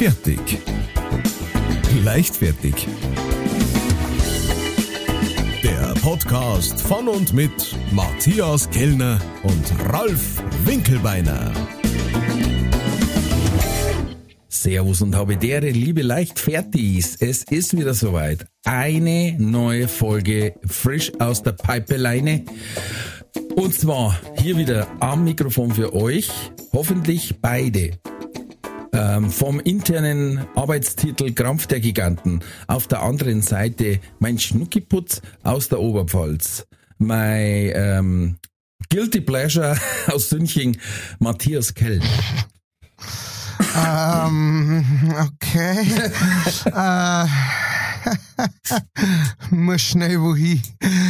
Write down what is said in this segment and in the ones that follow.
Fertig. Leichtfertig. Der Podcast von und mit Matthias Kellner und Ralf Winkelbeiner. Servus und habe dere liebe Leichtfertis. Es ist wieder soweit. Eine neue Folge frisch aus der Pipeleine. Und zwar hier wieder am Mikrofon für euch. Hoffentlich beide. Ähm, vom internen Arbeitstitel Krampf der Giganten. Auf der anderen Seite mein Schnuckiputz aus der Oberpfalz. Mein ähm, Guilty Pleasure aus Sünching, Matthias Kell. Ähm, okay. äh, muss schnell wohin.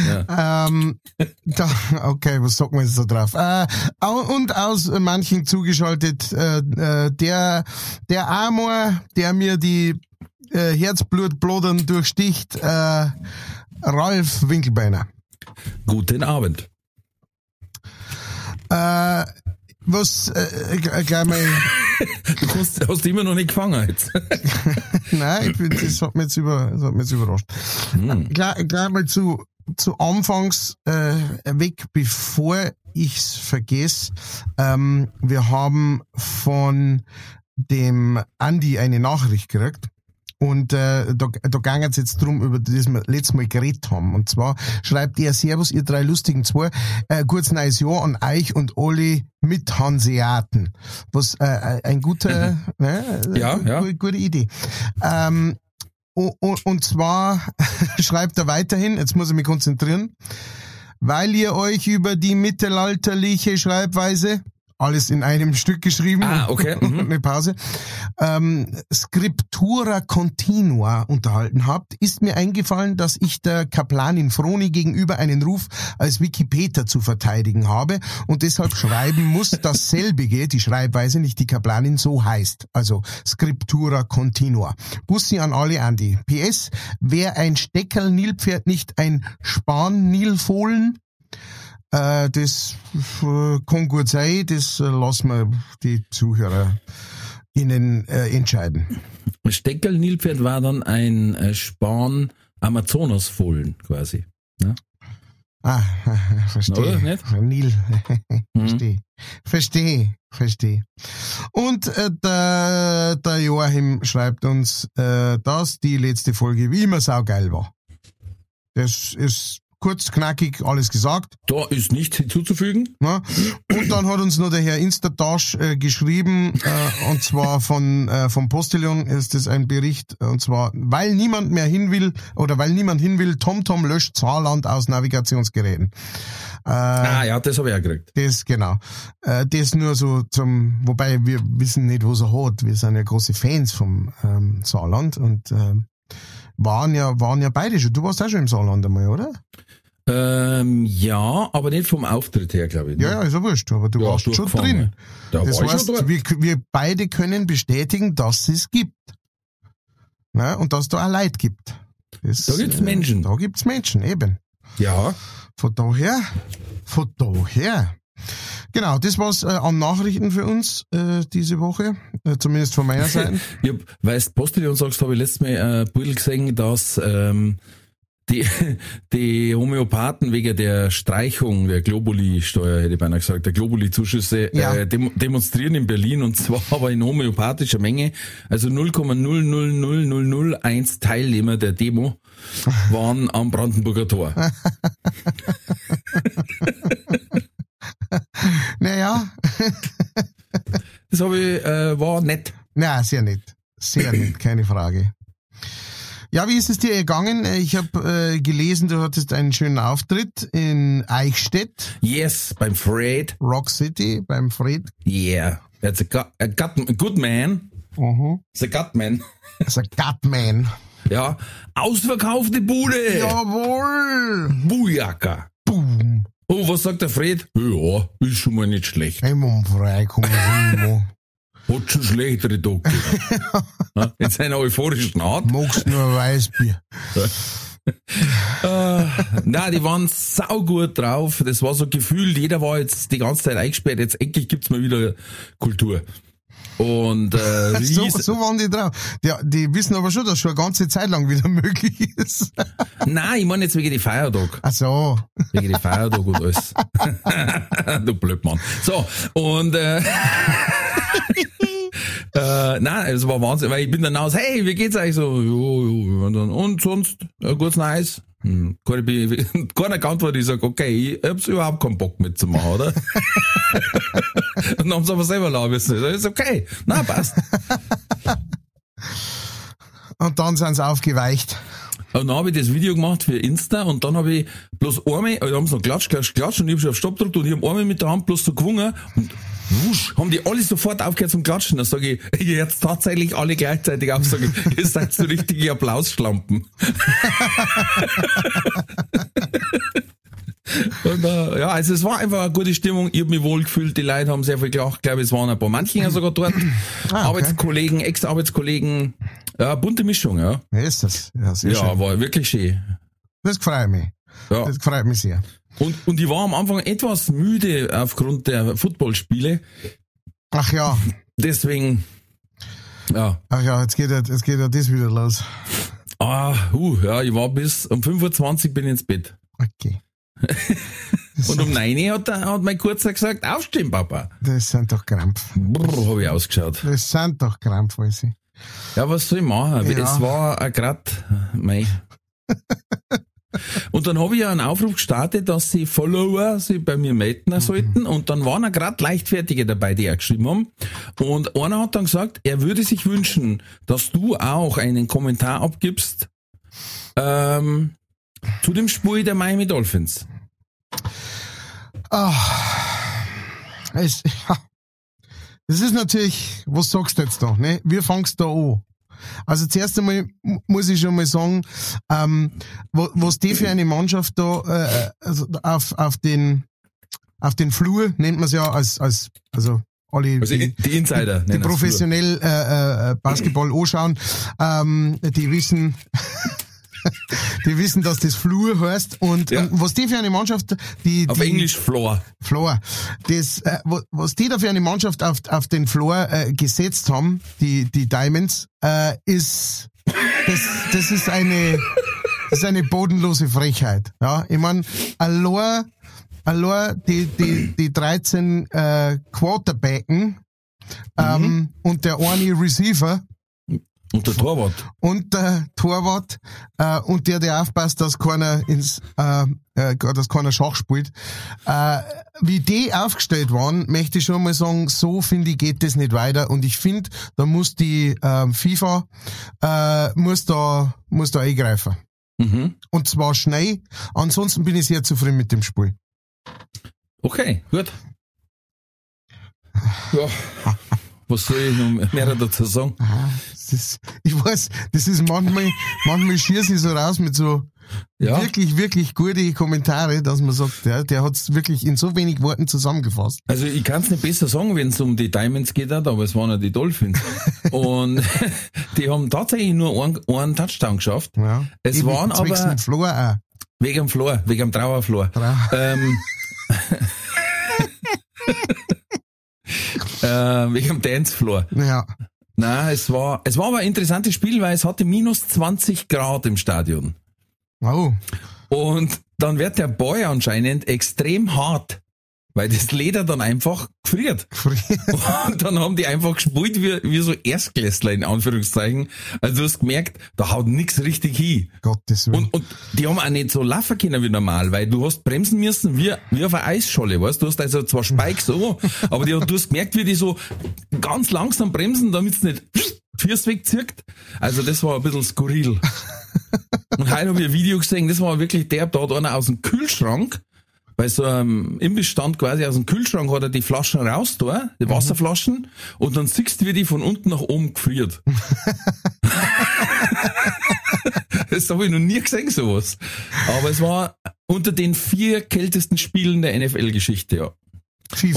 Ja. Ähm, da, okay, was sagt man jetzt da drauf? Äh, und aus manchen zugeschaltet, äh, äh, der, der Amor, der mir die äh, Herzblutblodern durchsticht, äh, Ralf Winkelbeiner. Guten Abend. Äh, was, äh, gleich mal. du hast, hast immer noch nicht gefangen jetzt. Nein, ich bin, das hat mich jetzt, über, das hat mich jetzt überrascht. Hm. Gleich, gleich mal zu, zu Anfangs äh, weg, bevor ich's vergesse. Ähm, wir haben von dem Andi eine Nachricht gekriegt. Und äh, da, da ging es jetzt drum, über das wir letztes Mal geredet haben. Und zwar schreibt er Servus, ihr drei lustigen zwei, äh, gutes neues Jahr an euch und alle mit Hanseaten. Was äh, äh ein guter, ne, ja, ja. Gute, gute Idee. Ähm, und, und zwar schreibt er weiterhin, jetzt muss ich mich konzentrieren, weil ihr euch über die mittelalterliche Schreibweise alles in einem Stück geschrieben. Ah, okay. Mhm. Eine Pause. Ähm, Scriptura Continua unterhalten habt, ist mir eingefallen, dass ich der Kaplanin Froni gegenüber einen Ruf als Wikipedia zu verteidigen habe und deshalb schreiben muss, dass selbige, die Schreibweise, nicht die Kaplanin so heißt. Also Scriptura Continua. Bussi an alle Andi. PS, wer ein Steckerl-Nilpferd nicht ein Span-Nilfohlen? Äh, das äh, kann gut sein, das äh, lassen wir die Zuhörer ihnen äh, entscheiden. Steckerl Nilpferd war dann ein äh, Span Amazonasfohlen quasi. Ne? Ah, verstehe. Oder Nil. verstehe. Mhm. Verstehe. Verstehe. Und äh, der, der Joachim schreibt uns, äh, dass die letzte Folge wie immer saugeil war. Das ist kurz, knackig, alles gesagt. Da ist nichts hinzuzufügen. Ja. Und dann hat uns noch der Herr Instatasch äh, geschrieben, äh, und zwar von äh, vom Postillon ist das ein Bericht, und zwar, weil niemand mehr hin will, oder weil niemand hin will, TomTom löscht Saarland aus Navigationsgeräten. Äh, ah ja, das habe ich auch gekriegt. Das, genau. Äh, das nur so zum, wobei wir wissen nicht, was er hat. Wir sind ja große Fans vom ähm, Saarland und äh, waren ja, waren ja beide schon. Du warst auch schon im Saarland einmal, oder? Ähm, ja, aber nicht vom Auftritt her, glaube ich. Ne? Ja, ja, ist ja wurscht, aber du ja, warst schon drin. Da das heißt, wir, wir beide können bestätigen, dass es gibt. Ne? Und dass da auch Leid gibt. Das, da gibt's Menschen. Äh, da gibt's Menschen, eben. Ja. Von daher, von daher. Genau, das war's äh, an Nachrichten für uns äh, diese Woche, äh, zumindest von meiner Seite. ja, weil du Postillon sagst, habe ich letztes Mal äh, ein Bild gesehen, dass ähm, die, die Homöopathen wegen der Streichung der Globuli-Steuer, hätte ich beinahe gesagt, der Globuli-Zuschüsse ja. äh, dem, demonstrieren in Berlin und zwar aber in homöopathischer Menge. Also 0,000001 Teilnehmer der Demo waren am Brandenburger Tor. naja. das habe ich, äh, war nett. Na, sehr nett. Sehr nett, keine Frage. Ja, wie ist es dir gegangen? Ich habe äh, gelesen, du hattest einen schönen Auftritt in Eichstätt. Yes, beim Fred. Rock City, beim Fred. Yeah, that's a, gut, a, gut, a good man. Mhm. It's a gut man. It's a gut man. Ja, ausverkaufte Bude. Jawohl. Bujaka. Boom. Oh, was sagt der Fred? Ja, ist schon mal nicht schlecht. Hey, Mann, frei, komm hat schon schlechtere Tage In seiner euphorischen Art. Magst nur Weißbier. äh, nein, die waren saugut drauf. Das war so gefühlt, jeder war jetzt die ganze Zeit eingesperrt. Jetzt endlich gibt's mal wieder Kultur. Und äh, So, so waren die drauf. Die, die wissen aber schon, dass schon eine ganze Zeit lang wieder möglich ist. Nein, ich meine jetzt wegen die Feiertag. Ach so. Wegen die Feiertag und alles. du Blödmann. So, und äh, äh, nein, es war Wahnsinn, weil ich bin dann aus, hey, wie geht's euch so? Jo, jo, und, dann, und sonst, ja, gut's nice. Hm, keiner, be- keiner geantwortet, ich sag, okay, ich hab's überhaupt keinen Bock mitzumachen, oder? und dann haben sie aber selber lachen müssen. Das ist okay. Na, passt. Und dann sind sie aufgeweicht. Und dann habe ich das Video gemacht für Insta und dann habe ich bloß einmal, also haben sie noch klatscht, klatscht, klatscht und ich habe schon auf Stopp gedrückt und ich habe einmal mit der Hand bloß so gewungen und wusch, haben die alle sofort aufgehört zum Klatschen. Dann sage ich, jetzt tatsächlich alle gleichzeitig auf, sage ich, ihr seid so richtige Applausschlampen. Und, äh, ja, also es war einfach eine gute Stimmung. Ich habe mich wohl gefühlt, die Leute haben sehr viel gelacht. Ich glaube, es waren ein paar Manchinger sogar dort. Ah, okay. Arbeitskollegen, Ex-Arbeitskollegen. Ja, bunte Mischung, ja. Ist das? Ja, Ja, war wirklich schön. Das freut mich. Ja. Das freut mich sehr. Und, und ich war am Anfang etwas müde aufgrund der Footballspiele. Ach ja, Deswegen, ja. ach ja, jetzt geht ja, jetzt geht ja das wieder los. Ah, uh, ja, ich war bis um 25 bin ich ins Bett. Okay. Und um 9 Uhr hat, der, hat mein Kurzer gesagt, aufstehen, Papa. Das sind doch Krampf. Brrr, hab ich ausgeschaut. Das sind doch Krampfhäuse. Ja, was soll ich machen? Ja. Es war grad, mei. Und dann habe ich ja einen Aufruf gestartet, dass sie Follower sich bei mir melden sollten. Und dann waren ja gerade Leichtfertige dabei, die auch geschrieben haben. Und einer hat dann gesagt, er würde sich wünschen, dass du auch einen Kommentar abgibst ähm, zu dem Spiel der Miami Dolphins. Ah, es, ja. Das ist natürlich, was sagst du jetzt da, ne? Wie fangst da an? Also zuerst einmal mu- muss ich schon mal sagen, ähm, wa- was die für eine Mannschaft da äh, also auf, auf den auf den Flur nennt man es ja als als also alle Also die, die Insider. die es professionell äh, äh, Basketball anschauen, ähm, die wissen, die wissen, dass das Flur heißt und, Ja. und was die für eine Mannschaft, die, Auf die Englisch Floor. Floor, das, äh, wa- was die da für eine Mannschaft auf, auf den Floor äh, gesetzt haben, die, die Diamonds, äh, ist, das, das ist eine, das ist eine bodenlose Frechheit. Ja, ich mein, allein, allein die, die, die 13 äh, Quarterbacken ähm, und der eine Receiver Und der Torwart. und der Torwart äh, und der, der aufpasst, dass keiner ins, äh, äh, dass keiner Schach spielt. Äh, wie die aufgestellt waren, möchte ich schon mal sagen, so finde ich geht das nicht weiter. Und ich finde, da muss die ähm, FIFA äh, muss da muss da eingreifen. Mhm. Und zwar schnell. Ansonsten bin ich sehr zufrieden mit dem Spiel. Okay, gut. Ja. Was soll ich noch mehr dazu sagen? Ah, ist, ich weiß, das ist manchmal, manchmal schieße ich so raus mit so Ja. wirklich, wirklich gute Kommentare, dass man sagt, ja, der hat es wirklich in so wenig Worten zusammengefasst. Also ich kann es nicht besser sagen, wenn es um die Diamonds geht, aber es waren ja die Dolphins. Und die haben tatsächlich nur einen, einen Touchdown geschafft. Ja. Es Eben waren aber- dem Flor auch. Wegen dem Floor, wegen dem Trauerflor. Trau- Ähm, äh, wegen dem Dancefloor. Ja. Nein, es war, es war aber ein interessantes Spiel, weil es hatte minus 20 Grad im Stadion. Oh. Und dann wird der Boy anscheinend extrem hart, weil das Leder dann einfach gefriert. Und dann haben die einfach gespielt wie, wie so Erstklässler in Anführungszeichen. Also du hast gemerkt, da haut nix richtig hin. Gottes Willen. Und, und die haben auch nicht so laufen können wie normal, weil du hast bremsen müssen wie, wie auf einer Eisscholle, weißt du? hast also zwar Spikes so, aber die, du hast gemerkt, wie die so ganz langsam bremsen, damit es nicht Fürs wegzirkt. Also das war ein bisschen skurril. Und heute habe ich ein Video gesehen, das war wirklich der, da hat einer aus dem Kühlschrank, bei so einem Imbissstand quasi aus dem Kühlschrank hat er die Flaschen raus da, die Wasserflaschen, und dann siehst du, wie die von unten nach oben gefriert. das habe ich noch nie gesehen, sowas. Aber es war unter den vier kältesten Spielen der NFL-Geschichte, ja.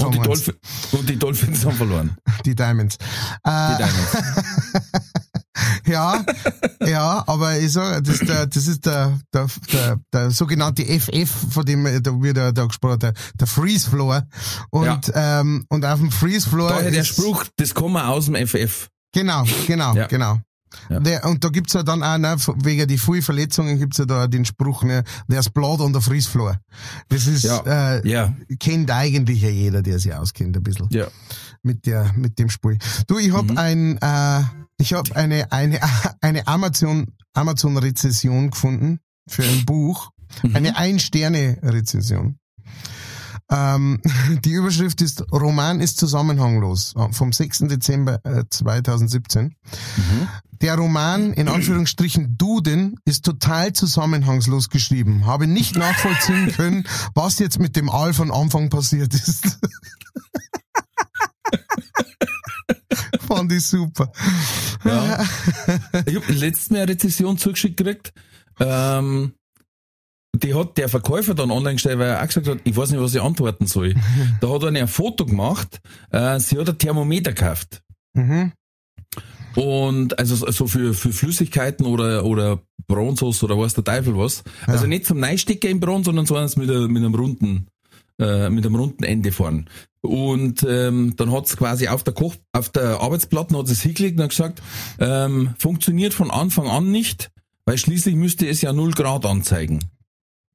Und die, und die Dolphins haben verloren. die Diamonds. Äh, Die Diamonds. Ja, ja, ja, ich sag, das, der, das ist der, der, der, der sogenannte FF, von dem da wird da, da gesprochen, der, der Freeze Floor. Und, ja. ähm, und auf dem Freeze Floor. Daher der Spruch, das kommen aus dem FF. Genau, genau, ja. genau. Ja. Der, und da gibt's ja dann auch, ne, wegen die vielen Verletzungen gibt's ja da den Spruch, ne, there's blood on the freeze floor. Das ist, ja. Äh, ja. kennt eigentlich ja jeder, der sich auskennt, ein bisschen. Ja. Mit der, mit dem Spiel. Du, ich hab mhm. ein, äh, ich hab eine, eine, eine Amazon, Amazon-Rezession gefunden für ein Buch. Mhm. Eine Ein-Sterne-Rezession. Ähm, die Überschrift ist Roman ist zusammenhanglos vom 6. Dezember 2017. Äh, mhm. Der Roman, in Anführungsstrichen Duden, ist total zusammenhangslos geschrieben. Habe nicht nachvollziehen können, was jetzt mit dem Aal von Anfang passiert ist. Fand ich super. Ja. Ich habe letztes Mal eine Rezession zugeschickt gekriegt. Ähm, die hat der Verkäufer dann online gestellt, weil er auch gesagt hat, ich weiß nicht, was ich antworten soll. da hat er ein Foto gemacht, äh, sie hat ein Thermometer gekauft. Mhm. Und also so für, für Flüssigkeiten oder, oder Bronzos oder was der Teufel was. Ja. Also nicht zum Neistecker im Bronze, sondern so eins mit, mit einem runden, äh, mit einem runden Ende vorn. Und ähm, dann hat's quasi auf der Koch, auf der Arbeitsplatte hat es hingelegt und hat gesagt, ähm, funktioniert von Anfang an nicht, weil schließlich müsste es ja null Grad anzeigen.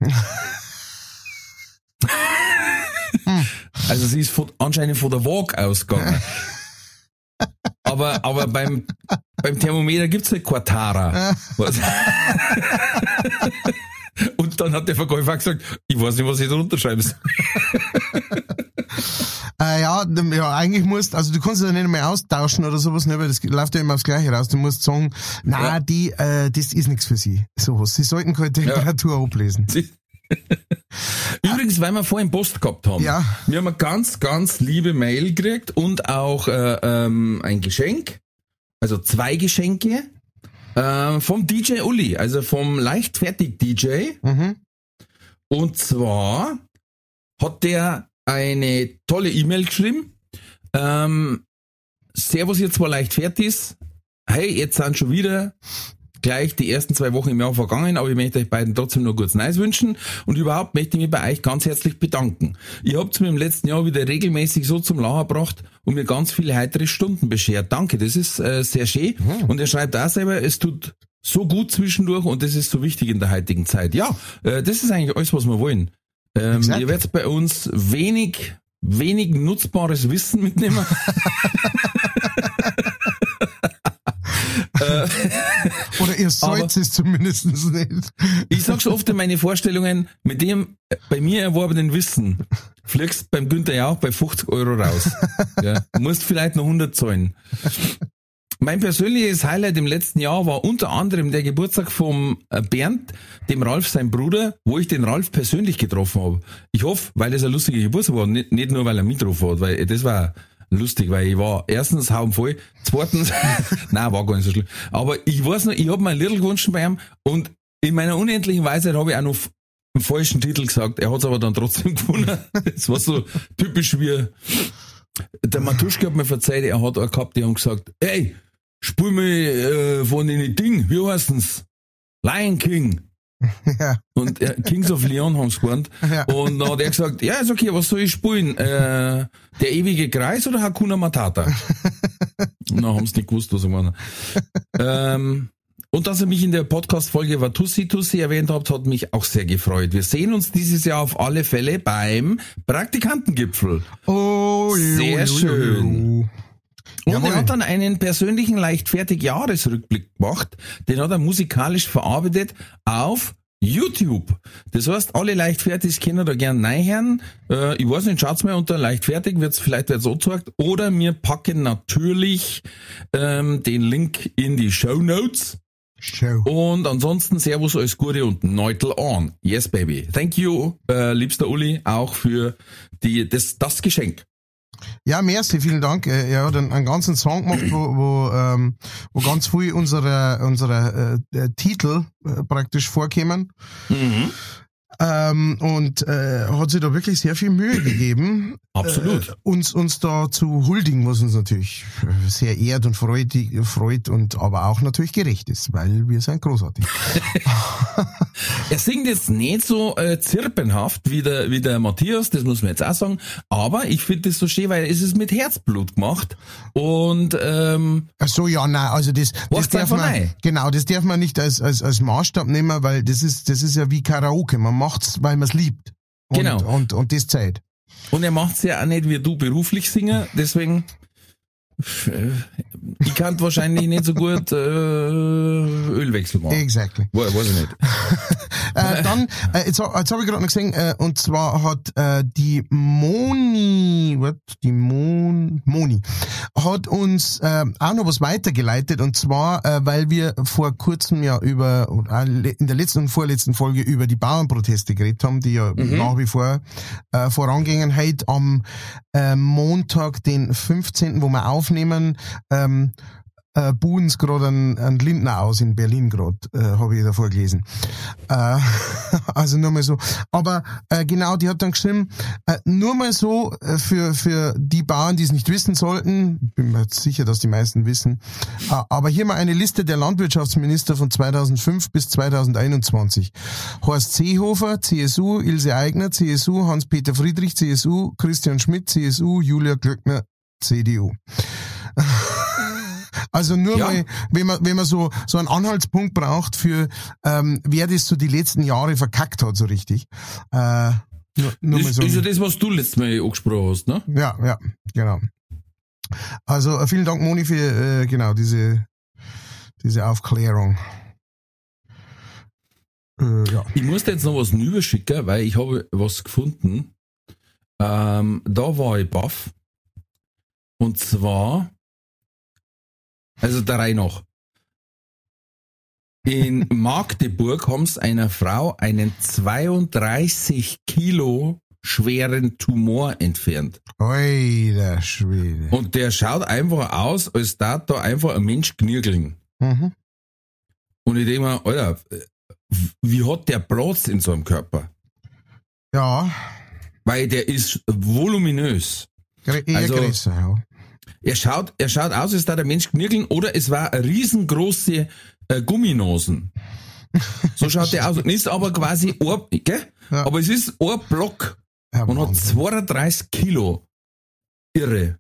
also sie ist von, anscheinend von der Waage ausgegangen. aber, aber beim, beim Thermometer gibt's halt Quatara. Dann hat der Verkäufer gesagt, ich weiß nicht, was ich da unterschreiben soll. Äh, ja, ja, eigentlich musst, also du kannst es ja nicht mehr austauschen oder sowas, ne, weil das läuft ja immer aufs Gleiche raus. Du musst sagen, na, ja. die, äh, das ist nichts für sie. Sowas. Sie sollten keine Temperatur ja. ablesen. Übrigens, weil wir vorhin Post gehabt haben. Ja. Wir haben eine ganz, ganz liebe Mail gekriegt und auch äh, ähm, ein Geschenk. Also zwei Geschenke äh, vom DJ Uli, also vom leichtfertig DJ. Mhm. Und zwar hat der eine tolle E-Mail geschrieben. Ähm, Servus, ihr leicht fertig Hey, jetzt sind schon wieder gleich die ersten zwei Wochen im Jahr vergangen, aber ich möchte euch beiden trotzdem nur kurz Neues wünschen und überhaupt möchte ich mich bei euch ganz herzlich bedanken. Ihr habt mir im letzten Jahr wieder regelmäßig so zum Lachen gebracht und mir ganz viele heitere Stunden beschert. Danke, das ist äh, sehr schön. Mhm. Und er schreibt auch selber, es tut so gut zwischendurch und das ist so wichtig in der heutigen Zeit. Ja, äh, das ist eigentlich alles, was wir wollen. Ähm, ihr werdet bei uns wenig, wenig nutzbares Wissen mitnehmen. Äh, Oder ihr sollt es zumindest nicht. Ich sag's oft in meine Vorstellungen, mit dem bei mir erworbenen Wissen fliegst beim Günther ja auch bei 50 Euro raus. Ja, musst vielleicht noch 100 zahlen. Mein persönliches Highlight im letzten Jahr war unter anderem der Geburtstag vom äh, Bernd, dem Ralf, sein Bruder, wo ich den Ralf persönlich getroffen habe. Ich hoffe, weil das ein lustiger Geburtstag war, nicht, nicht nur weil er mitgetroffen hat, weil das war lustig, weil ich war erstens haum voll, zweitens, nein, war gar nicht so schlimm. Aber ich weiß noch, ich habe mir Little gewünscht bei ihm und in meiner unendlichen Weisheit habe ich auch noch einen falschen Titel gesagt. Er hat es aber dann trotzdem gewonnen. Das war so typisch wie der Matuschke hat mir verzeiht, er hat auch gehabt, die haben gesagt, ey, Spul mir äh, von den Ding, wie heißen's? Lion King. Ja. Und äh, Kings of Leon haben sie gewarnt. Ja. Und dann hat er gesagt, ja, ist okay, was soll ich spielen? Äh, der ewige Kreis oder Hakuna Matata? und dann haben sie nicht gewusst, was ich meine. ähm, und dass ihr mich in der Podcast-Folge Watussi Tussi erwähnt habt, hat mich auch sehr gefreut. Wir sehen uns dieses Jahr auf alle Fälle beim Praktikantengipfel. Oh, sehr jo, schön. Jo, jo. Und Jawohl. er hat dann einen persönlichen leichtfertig Jahresrückblick gemacht, den hat er musikalisch verarbeitet auf YouTube. Das heißt, alle leichtfertig können da gern reinhören. Äh, ich weiß nicht, schaut's mal unter leichtfertig, wird's vielleicht wird so gesagt. Oder wir packen natürlich ähm, den Link in die Show Notes. Show. Und ansonsten Servus, alles Gute und Neutel on. Yes, baby. Thank you, äh, liebster Uli, auch für die, das, das Geschenk. Ja, merci, vielen Dank. Äh, er hat einen, einen ganzen Song gemacht, wo, wo, ähm, wo ganz viel unsere, unsere äh, äh, Titel äh, praktisch vorkommen. Mhm. Ähm, und äh, hat sich da wirklich sehr viel Mühe gegeben, Absolut. äh, uns uns da zu huldigen, was uns natürlich sehr ehrt und freut, freut und aber auch natürlich gerecht ist, weil wir sind großartig. Er singt jetzt nicht so äh, zirpenhaft wie der, wie der Matthias, das muss man jetzt auch sagen, aber ich finde das so schön, weil es ist mit Herzblut gemacht und ähm, Ach so, ja, nein, also das, das darf man, rein. genau, das darf man nicht als, als, als Maßstab nehmen, weil das ist, das ist ja wie Karaoke. Man macht's, weil man es liebt. Und, Genau. Und, und das Zeit. Und er macht's ja auch nicht wie du beruflich singen, deswegen ich kann wahrscheinlich nicht so gut äh, Ölwechsel machen. Exactly. We- Weiß ich nicht. Äh, dann, äh, jetzt, jetzt habe ich gerade noch gesehen, äh, und zwar hat äh, die Moni, what? Die Mon, Moni, hat uns äh, auch noch was weitergeleitet, und zwar, äh, weil wir vor kurzem ja über, äh, in der letzten und vorletzten Folge über die Bauernproteste geredet haben, die ja nach wie vor äh, vorangingen. Heute am äh, Montag, den 15., wo wir aufnehmen, ähm, äh, buhen's gerade ein, ein Lindner aus in Berlin gerade, äh, habe ich davor gelesen. Äh, also nur mal so. Aber äh, genau, die hat dann geschrieben, äh, nur mal so äh, für, für die Bauern, die es nicht wissen sollten, bin mir sicher, dass die meisten wissen, äh, aber hier mal eine Liste der Landwirtschaftsminister von 2005 bis 2021. Horst Seehofer, CSU, Ilse Aigner, CSU, Hans-Peter Friedrich, CSU, Christian Schmidt, CSU, Julia Glöckner, CDU. Also nur Ja. mal, wenn man, wenn man so, so einen Anhaltspunkt braucht für, ähm, wer das so die letzten Jahre verkackt hat, so richtig. Äh, nur, nur mal Das so. ist ja das, was du letztes Mal angesprochen hast, ne? Ja, ja, genau. Also äh, vielen Dank, Moni, für äh, genau diese, diese Aufklärung. Äh, ja. Ich muss jetzt noch was rüberschicken, weil ich habe was gefunden. Ähm, da war ich baff. Und zwar, also der Reihe nach. In Magdeburg haben sie einer Frau einen 32 Kilo schweren Tumor entfernt. Alter Schwede. Und der schaut einfach aus, als da da einfach ein Mensch knirgeln. Mhm. Und ich denke mir, Alter, wie hat der Platz in so einem Körper? Ja, Weil der ist voluminös. gr- eher Also- größer, ja. Er schaut, er schaut aus, als da der Mensch knirgeln oder es war riesengroße äh, Gumminosen. So schaut der aus. Und ist aber quasi ein, gell? Ja. Aber es ist ein Block ja und hat Wahnsinn. 32 Kilo. Irre.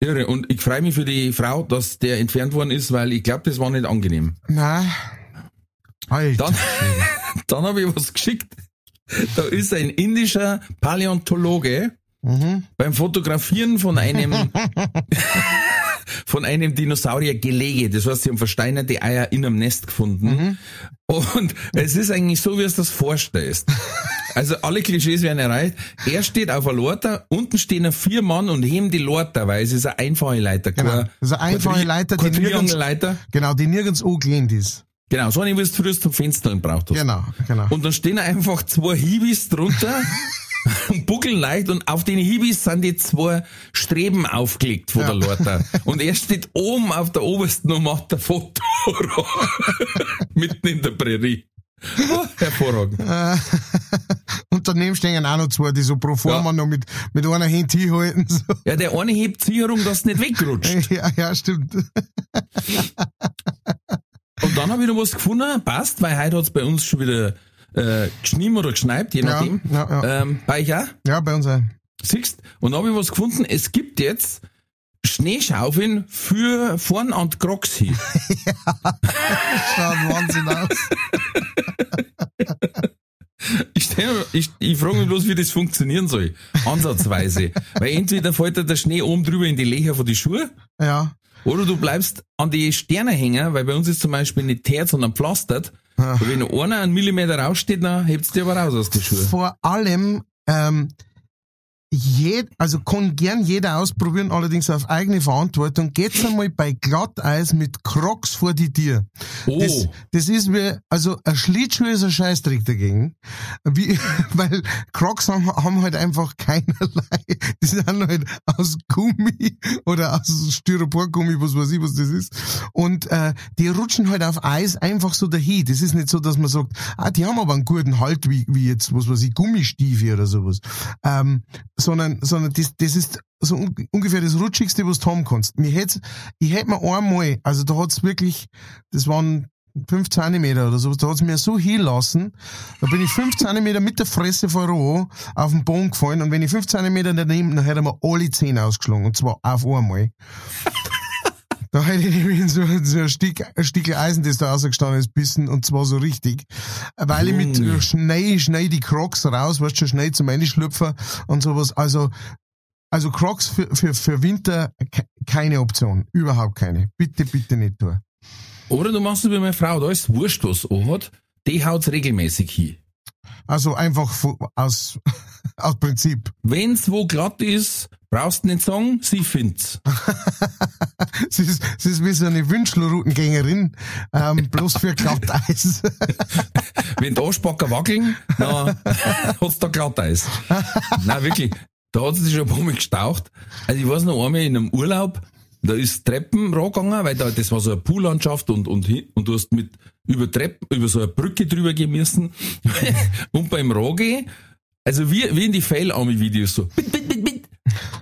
Irre. Und ich freue mich für die Frau, dass der entfernt worden ist, weil ich glaube, das war nicht angenehm. Nein. Alter. Dann, dann habe ich was geschickt. Da ist ein indischer Paläontologe Mhm. beim Fotografieren von einem von einem Dinosauriergelege. Das heißt, sie haben versteinerte Eier in einem Nest gefunden. Und es ist eigentlich so, wie es das vorstellst. Also alle Klischees werden erreicht. Er steht auf einer Lorter, unten stehen vier Mann und heben die Lorter, weil es ist eine einfache Leiter. Genau. keine- Das ist eine einfache keine Leiter, die nirgends- Triangelleiter. Genau, die nirgends angelehnt ist. Genau, so eine, wie du früher zum Fenster gebraucht hast. Genau, genau. Und dann stehen einfach zwei Hibis drunter buckeln leicht und auf den Hibis sind die zwei Streben aufgelegt von der Lorta. Und er steht oben auf der obersten und macht ein Foto. Mitten in der Prärie. Oh, hervorragend. Äh, und daneben stehen auch noch zwei, die so pro forma Ja. noch mit, mit einer Hand hinhalten. So. Ja, der eine hebt sich herum, dass es nicht wegrutscht. Ja, ja, stimmt. Und dann habe ich noch was gefunden, passt, weil heute hat's bei uns schon wieder äh, geschnien oder geschneit, je Ja, nachdem. ja, ja. Ähm, bei euch auch? Ja, bei uns auch. Siehst? Und da habe ich was gefunden, es gibt jetzt Schneeschaufeln für vorn an die Croxy. Schaut Wahnsinn aus. Ich, stell mir- ich, ich frage mich bloß, wie das funktionieren soll. Ansatzweise. Weil entweder fällt dir der Schnee oben drüber in die Löcher von die Schuhe, Ja. oder du bleibst an die Sterne hängen, weil bei uns ist zum Beispiel nicht teert, sondern pflastert. Wenn einer einen Millimeter raussteht, dann hebt's dir aber raus aus den Schuhen. Vor allem, ähm, jed, also kann gern jeder ausprobieren, allerdings auf eigene Verantwortung. Geht's einmal bei Glatteis mit Crocs vor die Tür. Oh. Das, das ist wie, also ein Schlittschuh ist ein Scheißtrick dagegen. Wie, weil Crocs haben, haben halt einfach keinerlei, die sind halt aus Gummi oder aus Styroporgummi, was weiß ich, was das ist. Und äh, die rutschen halt auf Eis einfach so dahin. Das ist nicht so, dass man sagt, ah, die haben aber einen guten Halt, wie, wie jetzt, was weiß ich, Gummistiefel oder sowas. Ähm, sondern, sondern das, das ist so un ungefähr das Rutschigste, was du haben kannst. Mir hätt's, ich hätte mir einmal, also da hat's wirklich, das waren fünf Zentimeter oder so, da hat's mir so hinlassen, da bin ich fünf Zentimeter mit der Fresse voran auf den Boden gefallen und wenn ich fünf Zentimeter daneben, dann hätte er mir alle Zähne ausgeschlagen und zwar auf einmal. Da hätte ich nämlich so, so ein, Stück, ein Stück Eisen, das da rausgestanden ist, bissen, und zwar so richtig. Weil ich mit äh, schnell, schnell die Crocs raus, weißt du, schnell zum Ende schlüpfen und sowas. Also, also Crocs für, für, für Winter ke- keine Option. Überhaupt keine. Bitte, bitte nicht tun. Oder du machst es wie meine Frau, da ist wurscht, was hat. Die haut's regelmäßig hin. Also einfach aus, aus Prinzip. Wenn's wo glatt ist, brauchst du nicht sagen, sie find's. Sie ist, sie ist wie so eine Wünschelroutengängerin, ähm, bloß für Glatteis. Wenn die Arschbacker wackeln, dann hat's da Glatteis. Nein, wirklich. Da hat sie sich schon ein paar Mal gestaucht. Also ich weiß noch einmal in einem Urlaub, da ist Treppen rangegangen, weil da, das war so eine Poollandschaft und, und, und du hast mit über Treppen, über so eine Brücke drüber gehen müssen. und beim Rangehen, also wie, wie in die Fail-Army-Videos so, bit, bit, bit, bit,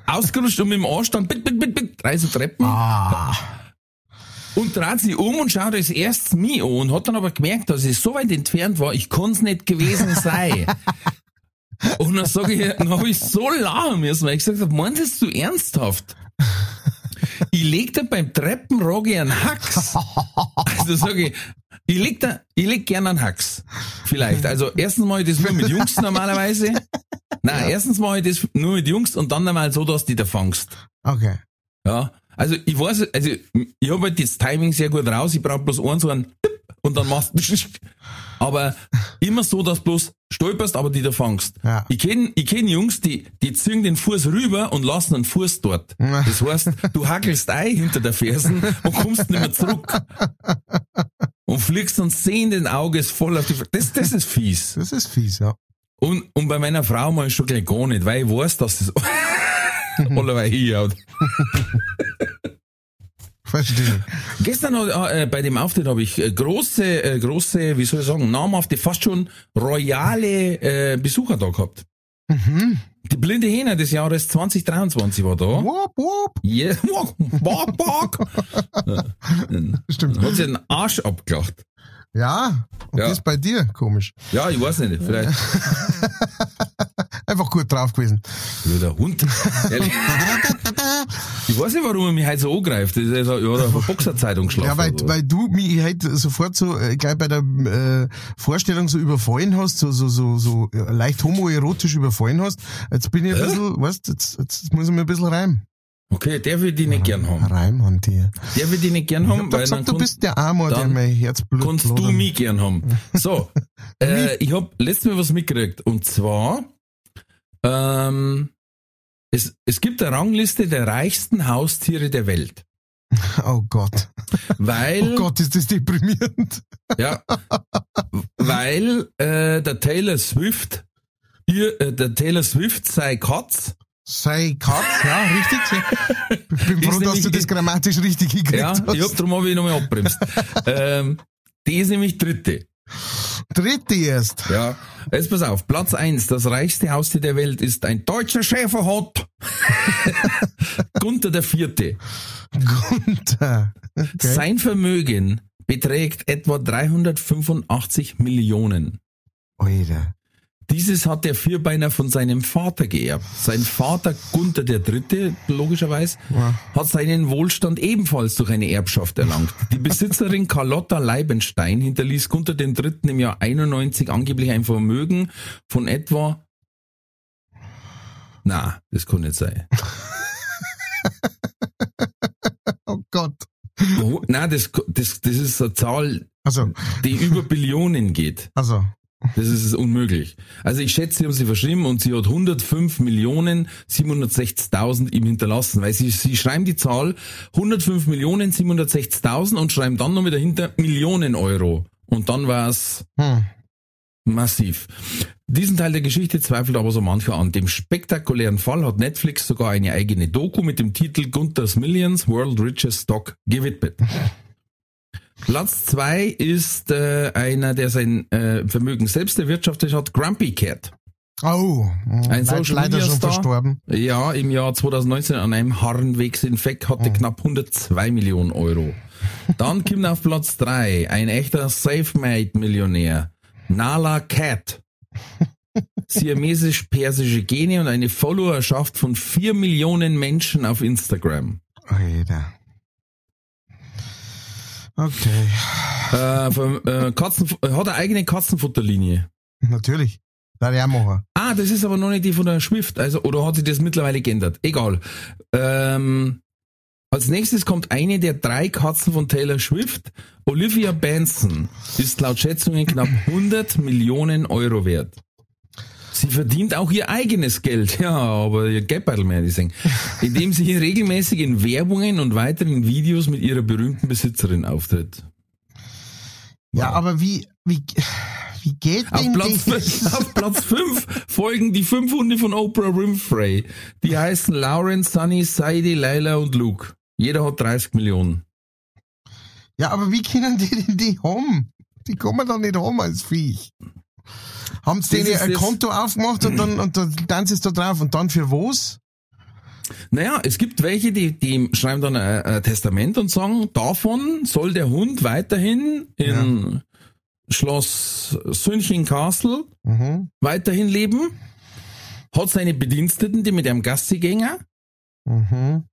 ausgerutscht und mit dem Anstand, bit, bit, bit, bit, drei so Treppen. Ah. Und dreht sich um und schaut als erstes mich an und hat dann aber gemerkt, dass ich so weit entfernt war, ich kann's nicht gewesen sein. und dann sage ich, dann habe ich so lachen müssen, weil ich gesagt habe, meinst du das ernsthaft? Ich leg da beim Treppenrogge einen Hax. Also sage ich, ich leg da, ich leg gerne einen Hax. Vielleicht. Also erstens mal das nur mit Jungs normalerweise. Nein, erstens mal das nur mit Jungs und dann einmal so, dass du die da fangst. Okay. Ja, also ich weiß, also ich habe halt das Timing sehr gut raus, ich brauche bloß einen so einen und dann machst du aber immer so, dass du bloß stolperst, aber die da fangst. Ja. Ich kenn, ich kenn Jungs, die, die ziehen den Fuß rüber und lassen den Fuß dort. Das heißt, du hackelst ein hinter der Fersen und kommst nicht mehr zurück. Und fliegst dann sehenden Auges voll auf die Fresse. Das, das ist fies. Das ist fies, ja. Und, und bei meiner Frau mal schon gleich gar nicht, weil ich weiß, dass das allerweil hinhaut. Verstehe. Gestern äh, bei dem Auftritt habe ich äh, große, äh, große, wie soll ich sagen, namhafte, fast schon royale äh, Besucher da gehabt. Mhm. Die blinde Hähne des Jahres 2023 war da. Wupp, wupp. Yeah. Bark, bark. Stimmt. Hat sich den Arsch abgelacht. Ja, und Ja. das bei dir, komisch. Ja, ich weiß nicht, vielleicht Einfach gut drauf gewesen. blöder Hund. Ich weiß nicht, warum er mich heute so angreift. Das ist ja, ja, auf eine Boxerzeitung geschlafen. Ja, weil, oder weil du mich halt sofort so äh, gleich bei der äh, Vorstellung so überfallen hast, so so so so leicht homoerotisch überfallen hast. Jetzt bin ich ein bisschen, weißt, jetzt, jetzt muss ich mir ein bisschen reimen. Okay, der will die nicht gern haben. Reim an dir. Der will die nicht gern Ich haben, weil dann gesagt, du kann- bist der Armer, der dann mein Herzblut kannst du lodern. mich gern haben. So, äh, ich hab letztes Mal was mitgekriegt und zwar ähm, es, es gibt eine Rangliste der reichsten Haustiere der Welt, Oh Gott. weil Oh Gott, ist das deprimierend. ja, weil äh, der Taylor Swift ihr, äh, der Taylor Swift sei Katz Sei Katz, ja, richtig. Ich bin froh, dass du das grammatisch richtig gekriegt ja, hast. ich hab drum hab ich nochmal abbremst. ähm, die ist nämlich dritte. Dritte erst. Ja, jetzt pass auf, Platz eins, das reichste Haustier der Welt ist ein deutscher Schäferhund. Gunther der Vierte. Gunther. Okay. Sein Vermögen beträgt etwa 385 Millionen. Alter. Dieses hat der Vierbeiner von seinem Vater geerbt. Sein Vater Gunther der Dritte, logischerweise, Ja. hat seinen Wohlstand ebenfalls durch eine Erbschaft erlangt. Die Besitzerin Carlotta Leibenstein hinterließ Gunther Dritten im Jahr 91 angeblich ein Vermögen von etwa na, das kann nicht sein. Oh Gott. Oh, na, das, das, das ist eine Zahl, Also, die über Billionen geht. also, Das ist unmöglich. Also ich schätze, sie haben sie verschrieben und sie hat 105 Millionen 760.000 ihm hinterlassen, weil sie, sie schreiben die Zahl 105 Millionen 760.000 und schreiben dann noch wieder hinter Millionen Euro. Und dann war es hm. massiv. Diesen Teil der Geschichte zweifelt aber so mancher an. Dem spektakulären Fall hat Netflix sogar eine eigene Doku mit dem Titel Gunther's Millions World Richest Stock gewidmet. Platz zwei ist äh, einer, der sein äh, Vermögen selbst erwirtschaftet hat, Grumpy Cat. Oh, ein Social leider schon Star. verstorben. Ja, im Jahr 2019 an einem Harnwegsinfekt hatte oh. knapp 102 Millionen Euro. Dann kommt auf Platz drei ein echter Safe-Made-Millionär, Nala Cat. Siamesisch-persische Gene und eine Followerschaft von vier Millionen Menschen auf Instagram. Alter. Okay. Äh, von, äh, Katzen, hat eine eigene Katzenfutterlinie. Natürlich. Da der machen. Ah, das ist aber noch nicht die von der Schwift, also, oder hat sich das mittlerweile geändert? Egal. Ähm, als nächstes kommt eine der drei Katzen von Taylor Swift. Olivia Benson ist laut Schätzungen knapp 100 Millionen Euro wert. Sie verdient auch ihr eigenes Geld, ja, aber ihr Geldbeutel mehr, die sagen, indem sie hier regelmäßig in Werbungen und weiteren Videos mit ihrer berühmten Besitzerin auftritt. Wow. Ja, aber wie, wie, wie geht auf denn Platz, das? Auf Platz 5 folgen die fünf Hunde von Oprah Winfrey. Die heißen Lauren, Sunny, Saidi, Leila und Luke. Jeder hat 30 Millionen. Ja, aber wie können die denn die haben? Die kommen doch nicht haben als Viech. Haben sie denen ein Konto aufgemacht und dann, und dann sie es da drauf und dann für was? Naja, es gibt welche, die, die schreiben dann ein, ein Testament und sagen, davon soll der Hund weiterhin in ja. Schloss Sünchen Castle mhm. weiterhin leben, hat seine Bediensteten, die mit einem Gassi mhm.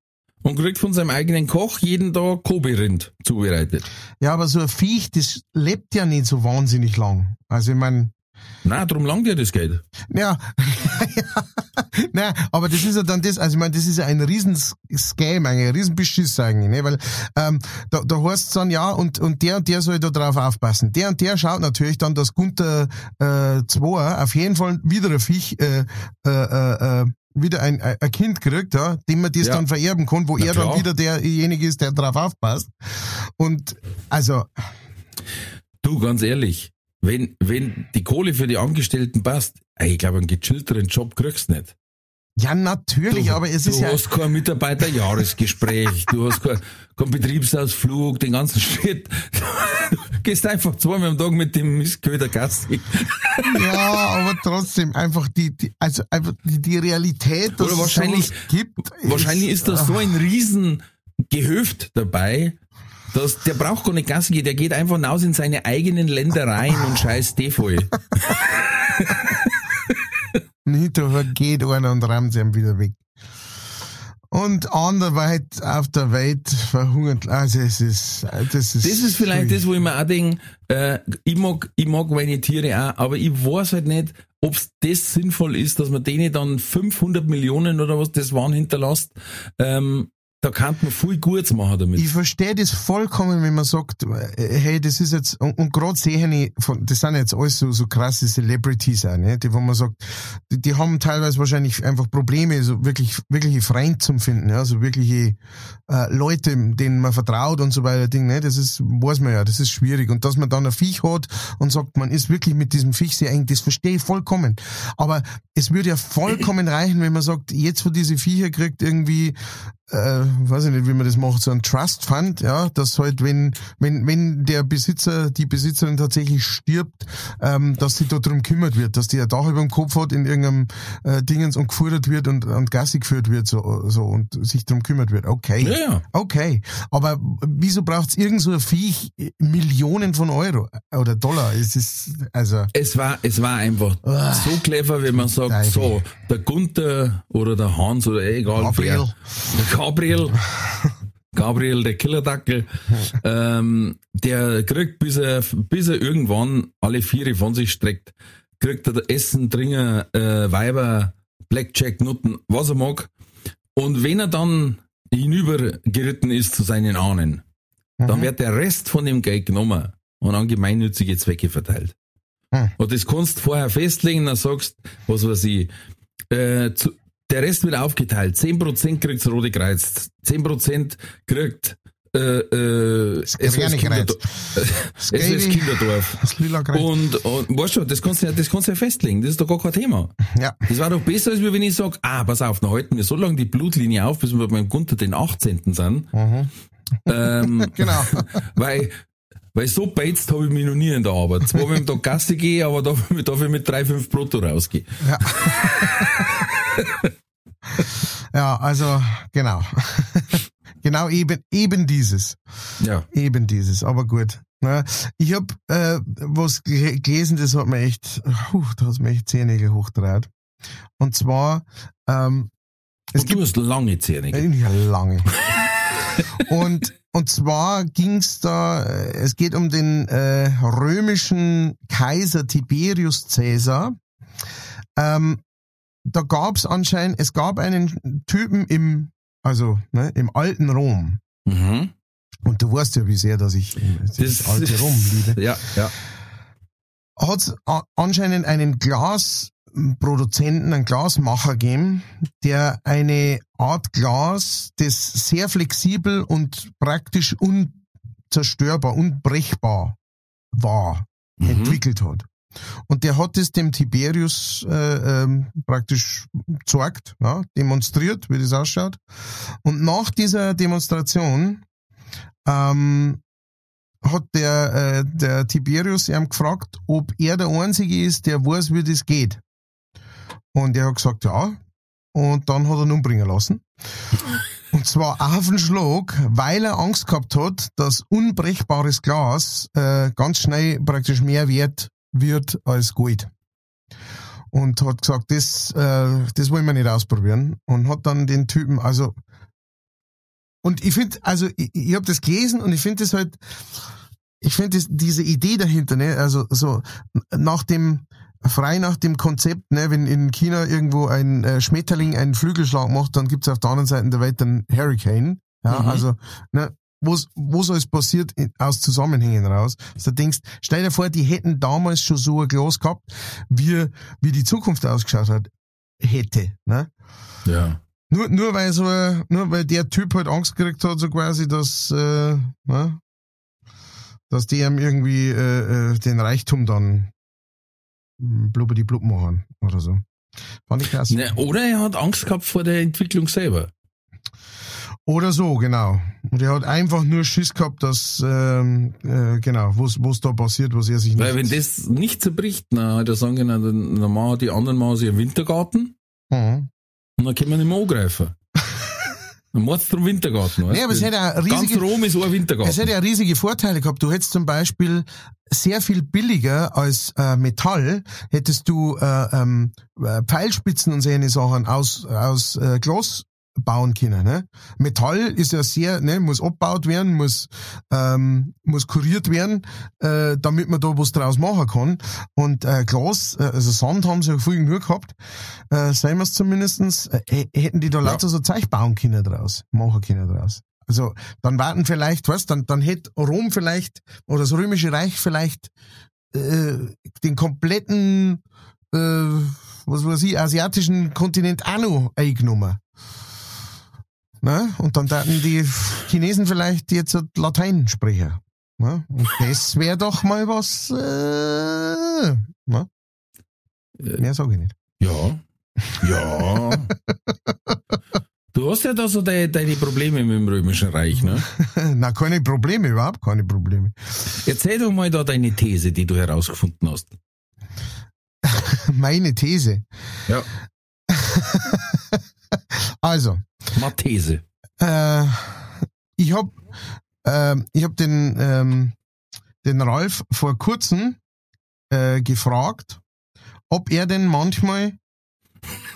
und kriegt von seinem eigenen Koch jeden Tag Kobe-Rind zubereitet. Ja, aber so ein Viech, das lebt ja nicht so wahnsinnig lang. Also ich meine, na, drum langt ja das Geld. Ja, na, aber das ist ja dann das, also ich meine, das ist ja ein riesen Scam, ein riesen Beschiss eigentlich, ne? weil ähm, da, da heißt es dann, ja, und, und der und der soll da drauf aufpassen. Der und der schaut natürlich dann, dass Gunther äh, Zwoer auf jeden Fall wieder ein Viech äh, äh, äh, äh wieder ein, ein Kind kriegt, ja, dem man das ja. dann vererben kann, wo Na er klar. dann wieder derjenige ist, der drauf aufpasst. Und also. Du, ganz ehrlich, wenn, wenn die Kohle für die Angestellten passt, ich glaube, einen gechillteren Job kriegst du nicht. Ja, natürlich, du, aber es ist ja. Du hast kein Mitarbeiterjahresgespräch, du hast keinen kein Betriebsausflug, den ganzen Shit. Du gehst einfach zweimal am Tag mit dem Mistköder Gassi. Ja, aber trotzdem einfach die, die also einfach die, die Realität, dass Oder wahrscheinlich, es gibt. Wahrscheinlich ist, ist da so ein riesen Gehöft dabei, das, der braucht gar nicht Gas gehen, der geht einfach hinaus in seine eigenen Ländereien und scheißt die voll. Hinterher geht einer und rammt sie ihm wieder weg. Und anderweit auf der Welt verhungert. Also es ist, das ist. Das ist vielleicht das, wo ich mir auch denke, äh, ich mag, ich mag meine Tiere auch, aber ich weiß halt nicht, ob es das sinnvoll ist, dass man denen dann 500 Millionen oder was das waren hinterlässt, ähm, da kann man viel Gutes machen damit. Ich verstehe das vollkommen, wenn man sagt, hey, das ist jetzt, und, und gerade sehe ich, von, das sind jetzt alles so, so krasse Celebrities auch, ne? die, wo man sagt, die, die haben teilweise wahrscheinlich einfach Probleme, so wirklich, wirkliche Freunde zum finden, ja, so wirkliche äh, Leute, denen man vertraut und so weiter, Ding, ne? das ist, weiß man ja, das ist schwierig. Und dass man dann ein Viech hat und sagt, man ist wirklich mit diesem Viech sehr eng, das verstehe ich vollkommen. Aber es würde ja vollkommen reichen, wenn man sagt, jetzt wo diese Viecher kriegt, irgendwie äh, weiß ich nicht, wie man das macht, so ein Trust Fund, ja, dass halt, wenn, wenn, wenn der Besitzer, die Besitzerin tatsächlich stirbt, ähm, dass sie dort drum kümmert wird, dass die ein Dach über dem Kopf hat in irgendeinem äh, Dingens und gefordert wird und, und Gassi geführt wird, so, so, und sich drum kümmert wird. Okay. Ja, ja. Okay. Aber wieso braucht's irgend so ein Viech Millionen von Euro oder Dollar? Es ist, also. Es war, es war einfach oh, so clever, wenn man sagt, so, der Gunther oder der Hans oder egal Gabriel. wer, Gabriel, Gabriel, der Killerdackel, ähm, der kriegt, bis er, bis er irgendwann alle Viere von sich streckt, kriegt er Essen, Trinken, äh, Weiber, Blackjack, Nutten, was er mag. Und wenn er dann hinübergeritten ist zu seinen Ahnen, mhm. dann wird der Rest von dem Geld genommen und an gemeinnützige Zwecke verteilt. Hm. Und das kannst du vorher festlegen, dann sagst, was weiß ich, äh, zu, der Rest wird aufgeteilt. 10% kriegt das Rote Kreuz, 10% kriegt äh, äh, SOS, Kinderdorf. SOS Kinderdorf. Das lila Kreuz. Und, und weißt du, das kannst du ja, das kannst du ja festlegen. Das ist doch gar kein Thema. Ja. Das war doch besser, als wenn ich sage, ah, pass auf, dann halten wir so lange die Blutlinie auf, bis wir beim Gunther den 18. sind. Mhm. Ähm, Genau. weil, weil so beizt habe ich mich noch nie in der Arbeit. Zwar, wenn ich da Gasse gehe, aber darf ich mit drei, fünf Brutto rausgehen. Ja. Ja, also genau. genau eben eben dieses. Ja. Eben dieses, aber gut. Ne? Ich hab äh, was ge- gelesen, das hat mir echt, puh, da hat's mir echt Zehennägel hochgedreht. Und zwar, ähm, es Und du hast lange Zähne. gell? Ja, lange. und, und zwar ging's da, äh, es geht um den äh, römischen Kaiser Tiberius Caesar. Ähm, da gab's anscheinend, es gab einen Typen im, also ne, im alten Rom. Mhm. Und du weißt ja, wie sehr, dass ich äh, das, alte Rom liebe. Ja, ja. Hat anscheinend einen Glasproduzenten, einen Glasmacher gegeben, der eine Art Glas, das sehr flexibel und praktisch unzerstörbar, unbrechbar war, Mhm. entwickelt hat. Und der hat es dem Tiberius äh, ähm, praktisch gezeigt, ja, demonstriert, wie das ausschaut. Und nach dieser Demonstration ähm, hat der, äh, der Tiberius ihm gefragt, ob er der Einzige ist, der weiß, wie das geht. Und er hat gesagt, ja. Und dann hat er ihn umbringen lassen. Und zwar auf den Schlag, weil er Angst gehabt hat, dass unbrechbares Glas äh, ganz schnell praktisch mehr wert wird als Gold. Und hat gesagt, das, äh, das wollen wir nicht ausprobieren. Und hat dann den Typen, also und ich finde, also ich, ich habe das gelesen und ich finde das halt, ich finde diese Idee dahinter, ne, also so nach dem, frei nach dem Konzept, ne, wenn in China irgendwo ein äh, Schmetterling einen Flügelschlag macht, dann gibt's auf der anderen Seite der Welt einen Hurricane. Ja, Mhm. also, ne, was, was alles passiert aus Zusammenhängen raus. Dass du denkst, stell dir vor, die hätten damals schon so ein Glas gehabt, wie, wie die Zukunft ausgeschaut hat, hätte, ne? Ja. Nur, nur weil so, nur weil der Typ halt Angst gekriegt hat, so quasi, dass, äh, ne, dass die ihm irgendwie äh, äh, den Reichtum dann mm, blubber die blub machen oder so. Fand ich krass. Ne, oder er hat Angst gehabt vor der Entwicklung selber. Oder so, genau. Und er hat einfach nur Schiss gehabt, dass, ähm, äh, genau, was, was da passiert, was er sich Weil wenn nicht... das nicht zerbricht, dann hat er sagen können, dann, machen die anderen sich einen Wintergarten Mhm. und dann können wir nicht mehr angreifen. Dann macht's drum Wintergarten, weißt Nee, aber es hätte auch Ganz riesige, Rom ist ein Wintergarten. es hätte ja riesige Vorteile gehabt. Du hättest zum Beispiel sehr viel billiger als äh, Metall, hättest du äh, ähm, äh, Pfeilspitzen und solche Sachen aus, aus äh, Glas bauen können. Ne? Metall ist ja sehr, ne, muss abgebaut werden, muss, ähm, muss kuriert werden, äh, damit man da was draus machen kann. Und äh, Glas, äh, also Sand haben sie ja früher nur gehabt, äh, sagen wir es zumindestens, äh, hätten die da Ja. lauter so Zeug bauen können draus, machen können draus. Also dann warten vielleicht, was, dann, dann hätte Rom vielleicht, oder das Römische Reich vielleicht äh, den kompletten, äh, was weiß ich, asiatischen Kontinent auch noch eingenommen. Ne? Und dann hätten die Chinesen vielleicht jetzt Latein sprechen. Ne? Und das wäre doch mal was. Äh, ne? Äh, Mehr sage ich nicht. Ja. Ja. du hast ja da so deine, deine Probleme mit dem Römischen Reich, ne? Na, keine Probleme, überhaupt keine Probleme. Erzähl doch mal da deine These, die du herausgefunden hast. Meine These. Ja. Also, Mathese. äh, ich hab, äh, ich hab den, ähm, den Ralf vor kurzem äh, gefragt, ob er denn manchmal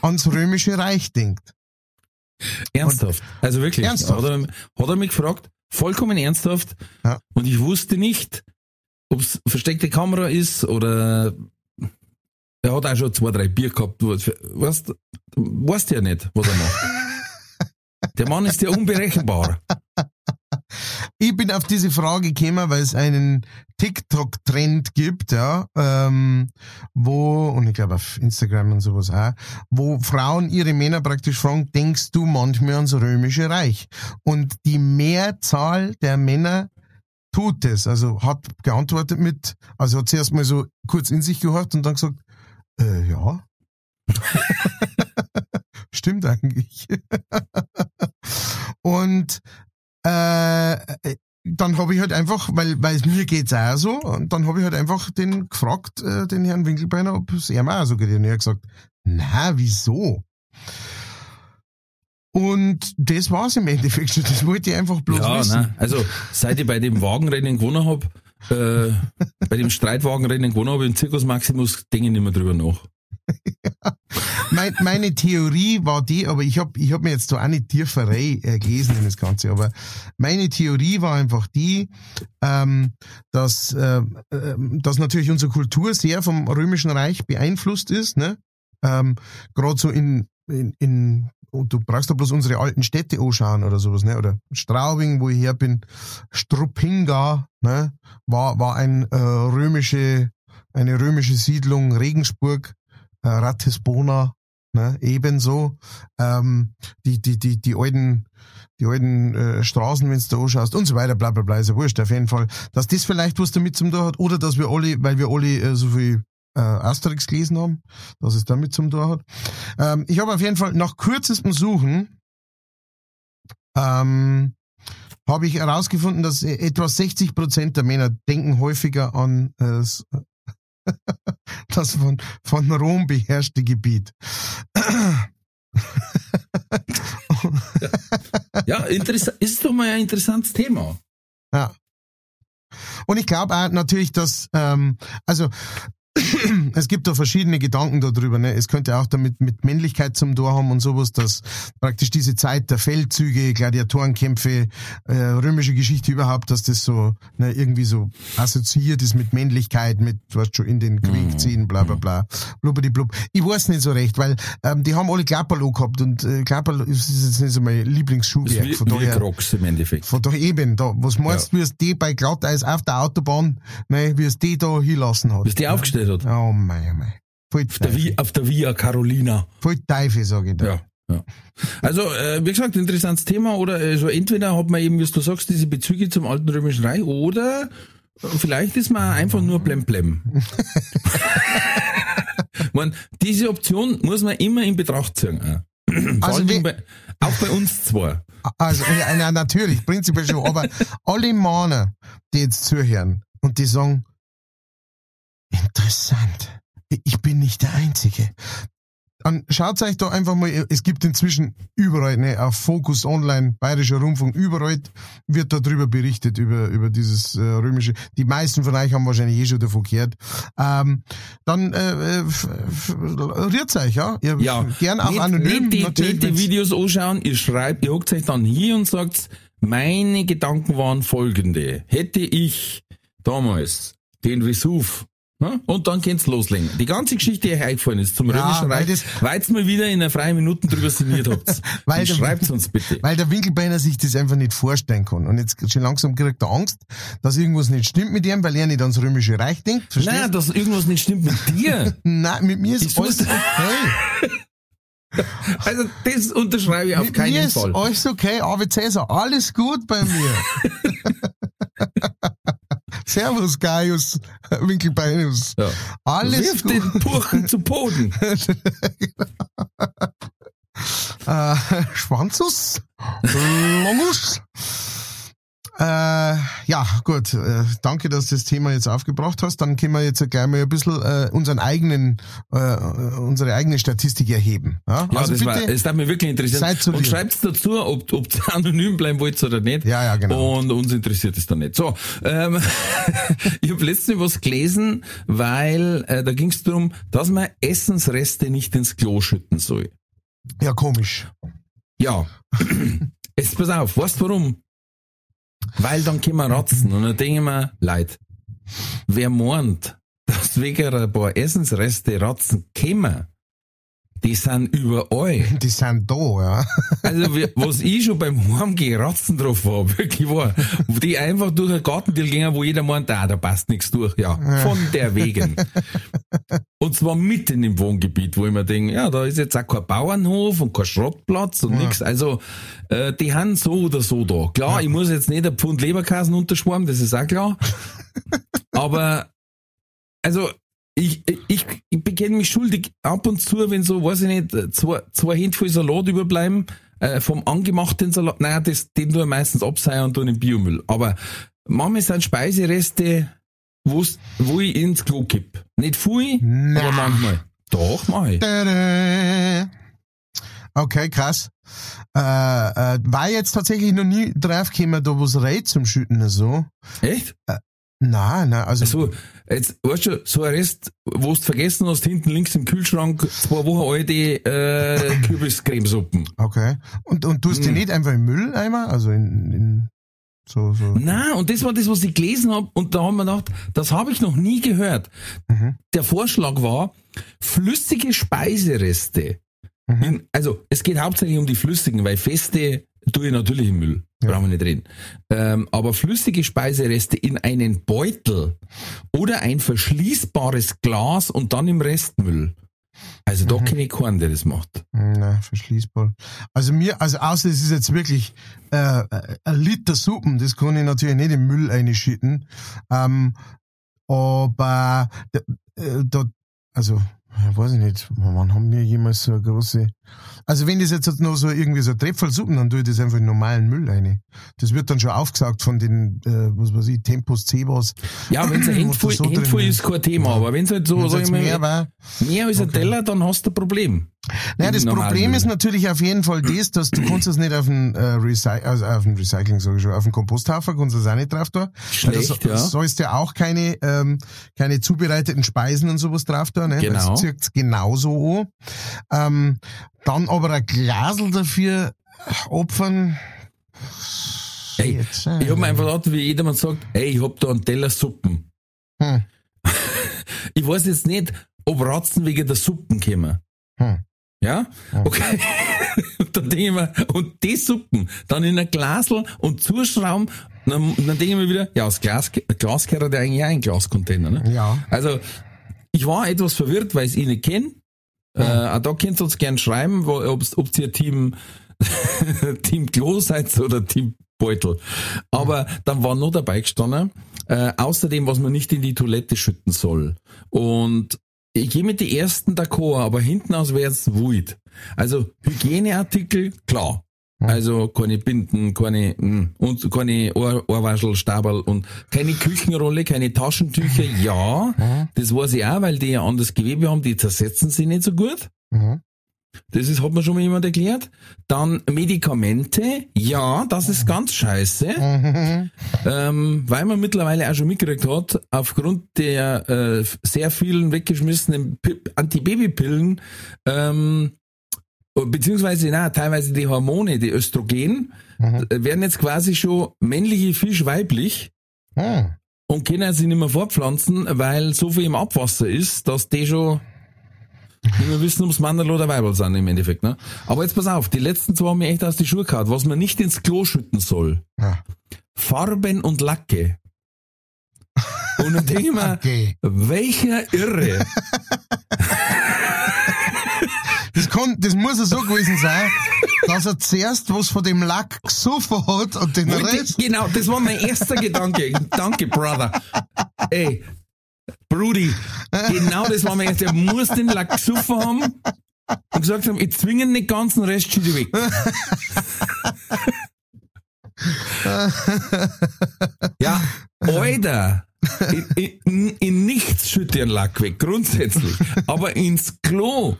ans Römische Reich denkt. Ernsthaft. Also wirklich. Ernsthaft? Hat, er, hat er mich gefragt, vollkommen ernsthaft. Ja. Und ich wusste nicht, ob es versteckte Kamera ist oder er hat auch schon zwei, drei Bier gehabt. Weißt, du weißt ja nicht, was er macht. Der Mann ist ja unberechenbar. ich bin auf diese Frage gekommen, weil es einen TikTok-Trend gibt, ja, ähm, wo, und ich glaube auf Instagram und sowas auch, wo Frauen ihre Männer praktisch fragen, denkst du manchmal ans Römische Reich? Und die Mehrzahl der Männer tut es. Also hat geantwortet mit, also hat sie erstmal so kurz in sich gehört und dann gesagt, äh, ja. Stimmt eigentlich. und äh, dann habe ich halt einfach, weil weil mir geht's auch so, und dann habe ich halt einfach den gefragt, äh, den Herrn Winkelbeiner, ob es ihm auch so geht. Und er hat gesagt, na, wieso? Und das war's im Endeffekt schon. Das wollte ich einfach bloß Ja, wissen. nein. Also, seit ich bei dem Wagenrennen gewonnen hab, äh, bei dem Streitwagenrennen gewonnen hab im Zirkus Maximus, denke ich nicht mehr drüber nach. Mein, meine Theorie war die, aber ich habe ich hab mir jetzt da auch nicht tiefer rein, äh, gelesen in das Ganze, aber meine Theorie war einfach die, ähm, dass, äh, dass natürlich unsere Kultur sehr vom Römischen Reich beeinflusst ist, ne? Ähm, Gerade so in, in, in und du brauchst da bloß unsere alten Städte anschauen oder sowas, ne? Oder Straubing, wo ich her bin, Struppinga, ne? War, war ein äh, römische, eine römische Siedlung, Regensburg, Ratisbona, ne? Ebenso. Ähm, die, die, die, die alten, die alten äh, Straßen, wenn du da anschaust und so weiter, bla bla bla, ist ja wurscht, auf jeden Fall. Dass das vielleicht was damit zum tun hat, oder dass wir alle, weil wir alle äh, so viel äh, Asterix gelesen haben, dass es damit zum tun hat. Ähm, ich habe auf jeden Fall nach kürzestem Suchen ähm, habe ich herausgefunden, dass e- etwa 60 Prozent der Männer denken häufiger an äh, das von, von Rom beherrschte Gebiet. Ja, interessant, ist doch mal ein interessantes Thema. Ja. Und ich glaube natürlich, dass, ähm, also es gibt da verschiedene Gedanken darüber. Ne? Es könnte auch damit mit Männlichkeit zum Tor haben und sowas, dass praktisch diese Zeit der Feldzüge, Gladiatorenkämpfe, äh, römische Geschichte überhaupt, dass das so ne, irgendwie so assoziiert ist mit Männlichkeit, mit was schon in den Krieg ziehen, bla bla bla, blubbidi blub. Ich weiß nicht so recht, weil ähm, die haben alle Klapperlo gehabt und äh, Klapperlo ist jetzt nicht so mein Lieblingsschuhwerk. wie, Von wie daher, Crocs im Endeffekt. von da eben, da, was meinst du, wie es die bei Glatteis auf der Autobahn, ne, wie es die da hinlassen hat? Bis die aufgestellt hat. Oh mei, oh mei. Voll Auf der, Teufel, Vi- auf der Via Carolina. voll Teufel, sag ich da. Ja. ja. Also, äh, wie gesagt, interessantes Thema. Oder also entweder hat man eben, wie du sagst, diese Bezüge zum alten Römischen Reich, oder vielleicht ist man einfach nur blemblem. man, diese Option muss man immer in Betracht ziehen. auch. Vor Also wir- bei, auch bei uns zwei. Also, ja, na, natürlich, prinzipiell schon, aber alle Männer, die jetzt zuhören und die sagen, interessant, ich bin nicht der Einzige. Dann schaut euch da einfach mal, es gibt inzwischen überall, ne, auf Focus Online, Bayerischer Rundfunk, überall wird darüber berichtet, über, über dieses äh, römische. Die meisten von euch haben wahrscheinlich eh schon davon gehört. Ähm, dann äh, äh, rührt's euch, ja? Ihr, Ja, Gern auch nicht, anonym. Nicht die, natürlich, nicht die Videos anschauen, ihr schreibt, ihr hockt euch dann hier und sagt, meine Gedanken waren folgende. Hätte ich damals den Vesuv? Und dann könnt's loslegen. Die ganze Geschichte, die euch eingefallen ist zum Ja, Römischen Reich, weil ihr mal wieder in einer freien Minute drüber sinniert habt. Weil der- schreibt's uns bitte. Weil der Winkelbeiner sich das einfach nicht vorstellen kann. Und jetzt schon langsam kriegt er Angst, dass irgendwas nicht stimmt mit ihm, weil er nicht ans Römische Reich denkt. Verstehst Nein, dass irgendwas nicht stimmt mit dir. Nein, mit mir ist Ich alles okay. Also das unterschreibe ich auf mit keinen mir ist Fall. alles okay. Aber Cäsar, alles gut bei mir. Servus, Gaius Winkelbeinus. Ja. Alles Wirf gut. den Purchen zu Boden. Äh, Schwanzus? Longus? Äh, ja, gut. Äh, danke, dass du das Thema jetzt aufgebracht hast. Dann können wir jetzt gleich mal ein bisschen äh, unseren eigenen, äh, unsere eigene Statistik erheben. Ja, Ja, also das, war, bitte. das hat mich wirklich interessiert. seid so und lieb. schreibt dazu, ob, ob ihr anonym bleiben wollt oder nicht. Ja, ja, genau. Und uns interessiert es dann nicht. So, ähm, ich habe letztens was gelesen, weil äh, da ging es darum, dass man Essensreste nicht ins Klo schütten soll. ja, komisch. Ja. Jetzt pass auf, weißt du warum? Weil dann können wir ratzen. Und dann denke ich mir, Leute, wer meint, dass wegen ein paar Essensreste ratzen können, die sind überall. Die sind da, ja. Also, was ich schon beim Heimgehen Ratzen drauf war, wirklich war, die einfach durch ein Gartentil gingen, wo jeder meint, ah, da passt nichts durch. Ja, von der Wegen. Und zwar mitten im Wohngebiet, wo ich mir denke, ja, da ist jetzt auch kein Bauernhof und kein Schrottplatz und nix. Also, äh, die haben so oder so da. Klar, ich muss jetzt nicht ein Pfund Leberkasen unterschwarmen, das ist auch klar. Aber, also, ich, ich, ich bekenne mich schuldig ab und zu, wenn so, weiß ich nicht, zwei, zwei Hände voll Salat überbleiben, äh, vom angemachten Salat, naja, das, den tue ich meistens abseihen und tue in den Biomüll. Aber manchmal sind Speisereste, wo ich ins Klo kipp. Nicht viel, Na. aber manchmal. Doch, mach ich. Tada. Okay, krass. Äh, äh, war jetzt tatsächlich noch nie draufgekommen, da was Rät zum Schütten so. Echt? Nein, nein, also, So, jetzt, weißt du, so ein Rest, wo du vergessen hast, hinten links im Kühlschrank, zwei Wochen alte, äh, Kürbiscremesuppen. okay. Und, und tust Hm. die nicht einfach im Mülleimer? Also in, in so, so. Na, und das war das, was ich gelesen habe, und da haben wir gedacht, das habe ich noch nie gehört. Mhm. Der Vorschlag war, flüssige Speisereste. Mhm. In, also, es geht hauptsächlich um die flüssigen, weil feste tue ich natürlich im Müll. Ja. Brauchen wir nicht reden. Ähm, aber flüssige Speisereste in einen Beutel oder ein verschließbares Glas und dann im Restmüll. Also da Mhm. kenne ich keinen, der das macht. Na, verschließbar. Also mir, also außer es ist jetzt wirklich äh, ein Liter Suppen, das kann ich natürlich nicht im Müll einschütten. Ähm, aber äh, da, also, ja, weiß ich nicht, wann haben wir jemals so eine große. Also wenn das jetzt noch so irgendwie so ein Trepfel Suppen, dann tue ich das einfach in normalen Müll rein. Das wird dann schon aufgesagt von den, äh, was weiß ich, Tempos, Cebos. Ja, wenn es ein Handvoll, so Handvoll ist. kein Thema, aber wenn es halt so, Wenn's sag ich mal, mehr war, mehr als ein Okay. Teller, dann hast du ein Problem. Naja, das Problem ist natürlich auf jeden Fall das, dass du kannst das nicht auf den, äh, Recy also auf den Recycling, sag ich schon, auf den Komposthaufen kannst du das auch nicht drauf tun. Schlecht, da ja. so- sollst ja auch keine, ähm, keine zubereiteten Speisen und sowas drauf tun, ne? Genau. Das zirkt's genauso an. Ähm, dann aber ein Glasel dafür opfern. Ey, Ich hab mir einfach gedacht, wie jedermann sagt, ey, ich hab da einen Teller Suppen. Hm. Ich weiß jetzt nicht, ob Ratzen wegen der Suppen kommen. Hm. Ja? Okay. und dann denke ich mir, und die Suppen dann in ein Glasel und zuschrauben, dann, dann denke ich mir wieder, ja, das Glas, Glas gehört ja eigentlich auch in einen Glascontainer, ne? Ja. Also, ich war etwas verwirrt, weil ich ihn nicht kenne. Äh, auch da könnt ihr uns gern schreiben, ob ihr Team, Team Klo seid oder Team Beutel. Aber dann war noch dabei gestanden, äh, außerdem, was man nicht in die Toilette schütten soll. Und ich gehe mit den ersten d'accord, aber hinten aus wäre es wild. Also Hygieneartikel, klar. Also keine Binden, keine mm, und keine Ohr, Ohrwaschel, Stabel und keine Küchenrolle, keine Taschentücher. Ja, das weiß ich auch, weil die ja anderes Gewebe haben, die zersetzen sich nicht so gut. Mhm. Das ist, hat mir schon mal jemand erklärt. Dann Medikamente, ja, das ist ganz scheiße, Mhm. ähm, weil man mittlerweile auch schon mitgekriegt hat, aufgrund der äh, sehr vielen weggeschmissenen Pi- Antibabypillen, ähm, beziehungsweise na, teilweise die Hormone, die Östrogen, Mhm. äh, werden jetzt quasi schon männliche Fisch weiblich Hm. und können sich nicht mehr fortpflanzen, weil so viel im Abwasser ist, dass die schon mehr wissen, ob's Mannerl oder Weiberl sind im Endeffekt. Ne? Aber jetzt pass auf, die letzten zwei haben mir echt aus die Schuhe gehauen. Was man nicht ins Klo schütten soll, Ja. Farben und Lacke. Und dann denke ich mir, Okay. welcher Irre, Das, kann, das muss ja so gewesen sein, dass er zuerst was von dem Lack gesoffen hat und den Rest. genau, das war mein erster Gedanke. Danke, Brother. Ey, Brudi, genau das war mein erster. Er muss den Lack gesoffen haben und gesagt haben, ich zwinge den ganzen Rest schon weg. ja, Alter, in, in, in nichts schütte ich den Lack weg, grundsätzlich. Aber ins Klo.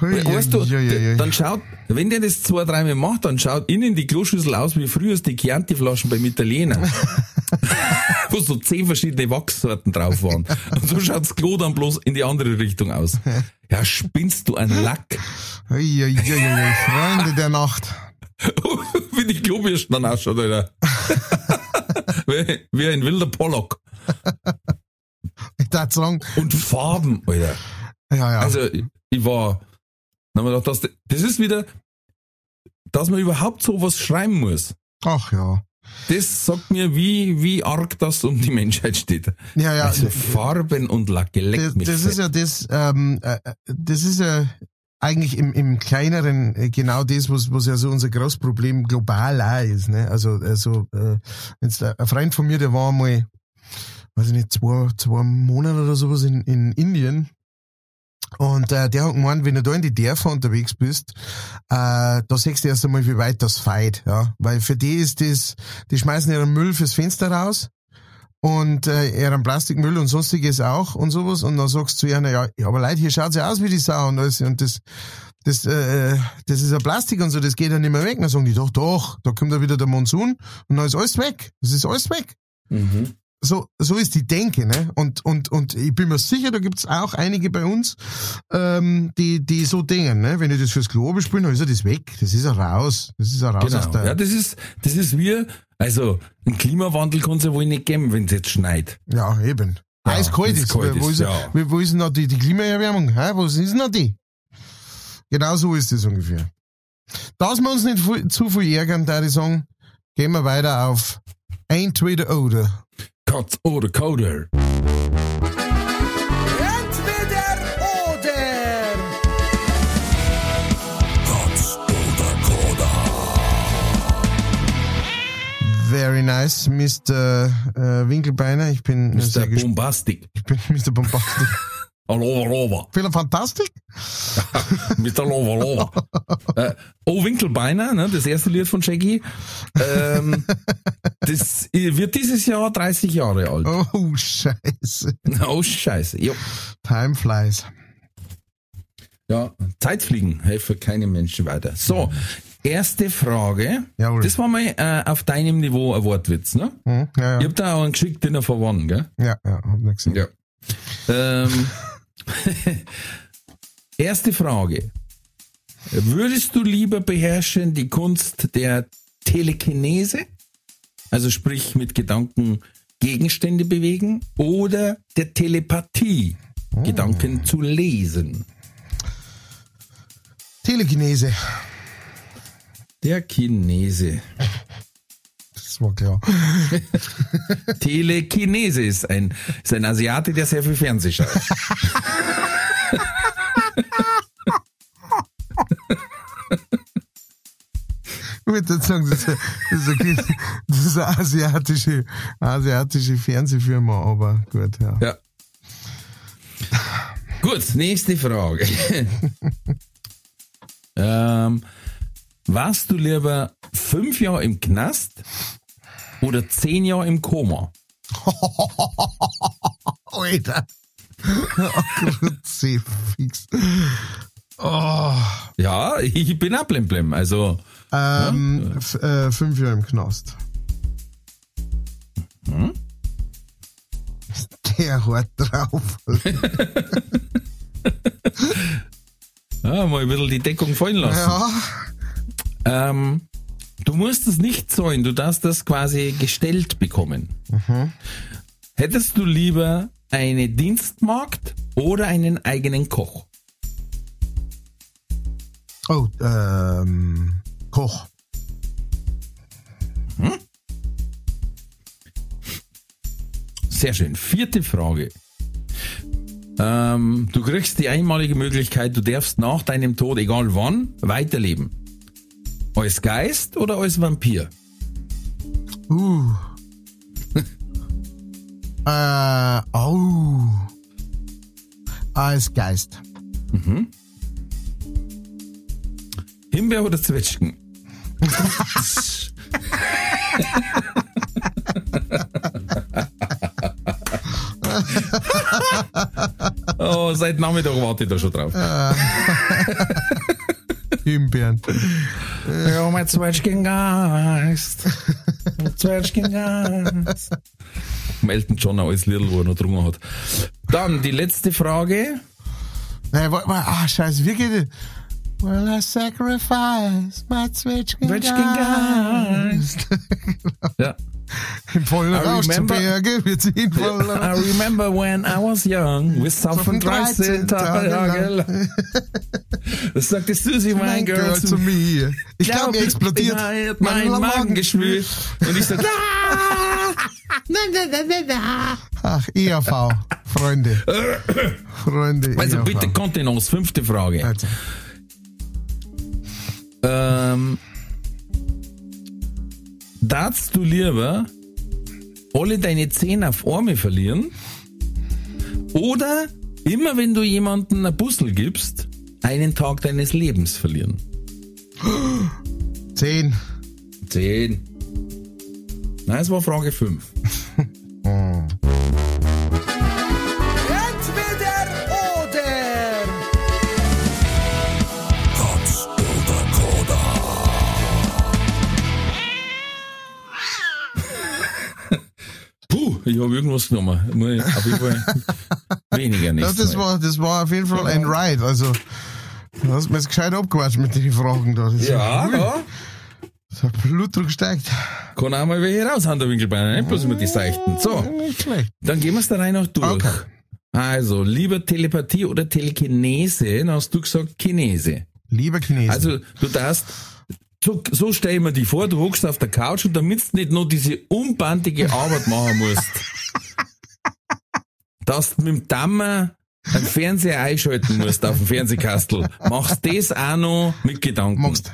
Weißt du, Ja, ja, ja, dann schaut, wenn der das zwei, dreimal macht, dann schaut innen die Kloschüssel aus wie früher die Chianti-Flaschen beim Italiener. wo so zehn verschiedene Wachssorten drauf waren. Und so schaut das Klo dann bloß in die andere Richtung aus. Ja, spinnst du einen Lack? Ui, ui, ui, Freunde der Nacht. wie die Klobürsten dann ausschaut, Alter. wie, ein wilder Pollock. Ich sagen, Und Farben, Alter. ja, ja. Also, ich war, Dann haben wir gedacht, das, das ist wieder, dass man überhaupt sowas schreiben muss. Ach ja. Das sagt mir, wie, wie arg das um die Menschheit steht. Ja, ja. Also Farben und Lacke, das, mich das ist ja das, ähm, äh, das ist ja eigentlich im, im kleineren äh, genau das, was, was ja so unser großes Problem global auch ist. Ne? Also, also äh, jetzt ein ein Freund von mir, der war mal, weiß ich nicht, zwei, zwei Monate oder sowas in, in Indien. Und äh, der hat gemeint, wenn du da in die Dörfer unterwegs bist, äh, da siehst du erst einmal, wie weit das feit, ja. Weil für die ist das, die schmeißen ihren Müll fürs Fenster raus und äh, ihren Plastikmüll und sonstiges auch und sowas. Und dann sagst du zu ihnen, ja, ja, aber Leute, hier schaut's ja aus wie die Sau und alles. Und das, das, äh, das ist ja Plastik und so, das geht ja nicht mehr weg. Dann sagen die, doch, doch, da kommt ja wieder der Monsun und dann ist alles weg. Das ist alles weg Mhm. So, so ist die Denke, ne? Und, und, und ich bin mir sicher, da gibt's auch einige bei uns, ähm, die, die so denken, ne? Wenn ich das fürs Klo bespiele, dann ist ja das weg. Das ist ja raus. Das ist ja raus aus Genau. der. Ja, das ist, das ist wie, also, ein Klimawandel kann es ja wohl nicht geben, wenn es jetzt schneit. Ja, eben. Ja, Eiskalt ist. kalt wo, ist, ja. wo, ist denn noch die, die Klimaerwärmung? Hä? Wo ist denn noch die? Genau so ist es ungefähr. Dass wir uns nicht zu viel ärgern, da ich sagen, gehen wir weiter auf Entweder oder. Katz oder Coder. Entweder oder. Very nice, Mr. Äh, Winkelbeiner. Ich bin Mr. Bombastic. Ich bin Mr. Bombastic. Hallo, Lova. Viel Fantastik? Mr. Lova, Lova. äh, oh, Winkelbeiner, ne, das erste Lied von Shaggy. Ähm, das wird dieses Jahr 30 Jahre alt. Oh, scheiße. Oh, scheiße. Jo. Time flies. Ja, Zeitfliegen helfen keinem Menschen weiter. So, erste Frage. Jawohl. Das war mal äh, auf deinem Niveau ein Wortwitz, ne? Hm, ja, Ich ja. hab da auch einen geschickt Dinner for One, gell? ja, ja, hab nicht gesehen. Ja. Ähm, erste Frage. Würdest du lieber beherrschen die Kunst der Telekinese, also sprich mit Gedanken Gegenstände bewegen, oder der Telepathie, Gedanken zu lesen? Telekinese. Der Chinese. Das war klar. Telekinese ist ein, ist ein Asiate, der sehr viel Fernseh schaut. Ich würde jetzt sagen, das ist, eine, das, ist eine, das ist eine asiatische, asiatische Fernsehfirma, aber gut, ja. Ja. Gut, nächste Frage. ähm, warst du lieber fünf Jahre im Knast oder zehn Jahre im Koma? Alter. Kruzifix. Oh, Ja, ich bin auch blemblem. Also, ähm, f- äh, fünf Jahre im Knast. Ist Der hart drauf. ja, mal ein bisschen die Deckung fallen lassen. Ja. Ähm, du musst es nicht zahlen, du darfst das quasi gestellt bekommen. Hättest du lieber eine Dienstmagd oder einen eigenen Koch? Oh, ähm, Koch. Sehr schön. Vierte Frage. Ähm, du kriegst die einmalige Möglichkeit, du darfst nach deinem Tod, egal wann, weiterleben. Als Geist oder als Vampir? Uh. äh, oh. Als Geist. Himbeer oder Zwetschgen? oh, seit Nachmittag warte ich da schon drauf. Himbeeren. Ja, mein Zwetschgengeist. Mein Zwetschgengeist. Melton John auch als Little, wo er noch drungen hat. Dann die letzte Frage. Nein, warte mal, ah, scheiße, wie geht es? Well, I sacrifice my Zwetschgen Zwetschgengeist. Ja. Im vollen I Rausch zu Berge, wir ziehen voll I remember when I was young, with something 13 Tage lang. Das sagt die Susi, mein Girl, Girl zu mir. Ich glaube, mir explodiert mein Magengeschwür. Und ich sag, ah! Ach, ERV, Freunde. Freunde, Also ERV. bitte Kontenance, fünfte Frage. Also, Ähm, darfst du lieber alle deine Zähne auf Arme verlieren oder immer wenn du jemanden ein Bussel gibst, einen Tag deines Lebens verlieren? Zehn. Zehn. Nein, es war Frage 5. habe irgendwas genommen. Auf jeden Fall weniger nicht. das, war, das war auf jeden Fall ein Ride. Also, du hast mir jetzt gescheit abgewatscht mit den Fragen da. Das ja, ja. Der Blutdruck steigt. Kann auch mal welche raushauen, der Winkelbeiner. Nicht bloß immer die Seichten. So. Nicht schlecht. Dann gehen wir es da rein noch durch. Okay. Also, lieber Telepathie oder Telekinese? Dann hast du gesagt Kinese. Lieber Chinesen. Also, du darfst, so, so stell ich mir die vor, du hockst auf der Couch und damit du nicht noch diese unbandige Arbeit machen musst, dass du mit dem Dammer einen Fernseher einschalten musst auf dem Fernsehkastel, machst das auch noch mit Gedanken. machst.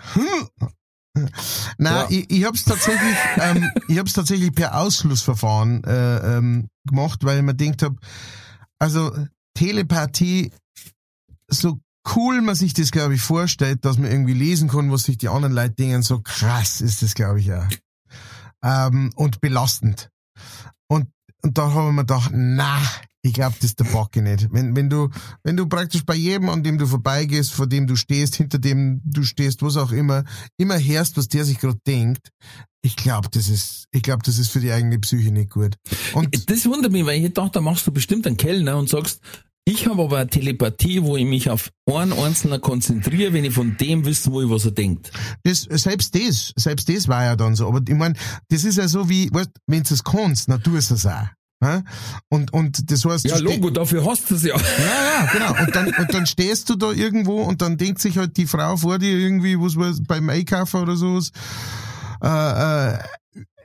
Na, Ja. ich, ich hab's tatsächlich, ähm, ich hab's tatsächlich per Ausschlussverfahren äh, ähm, gemacht, weil ich mir gedacht hab, also Telepathie, so cool man sich das, glaube ich, vorstellt, dass man irgendwie lesen kann, was sich die anderen Leute denken, so krass ist das, glaube ich, auch. Ähm, und belastend. Und, und da habe ich mir gedacht, na, ich glaube, das ist der Backe nicht. Wenn, wenn du, wenn du praktisch bei jedem, an dem du vorbeigehst, vor dem du stehst, hinter dem du stehst, was auch immer, immer hörst, was der sich gerade denkt, ich glaube, das ist, ich glaube, das ist für die eigene Psyche nicht gut. Und Das wundert mich, weil ich dachte, da machst du bestimmt einen Kellner und sagst, ich habe aber eine Telepathie, wo ich mich auf einen Einzelnen konzentriere, wenn ich von dem wissen will, was er denkt. das, selbst das, selbst das war ja dann so. Aber ich mein, das ist ja so wie, weißt, wenn du es kannst, dann tust du es auch. Und, und das heißt, Ja, Logo, dafür hast du es ja. Ja, ja, genau. Und dann, und dann stehst du da irgendwo und dann denkt sich halt die Frau vor dir irgendwie, was weiß, beim Einkaufen oder sowas, äh, äh,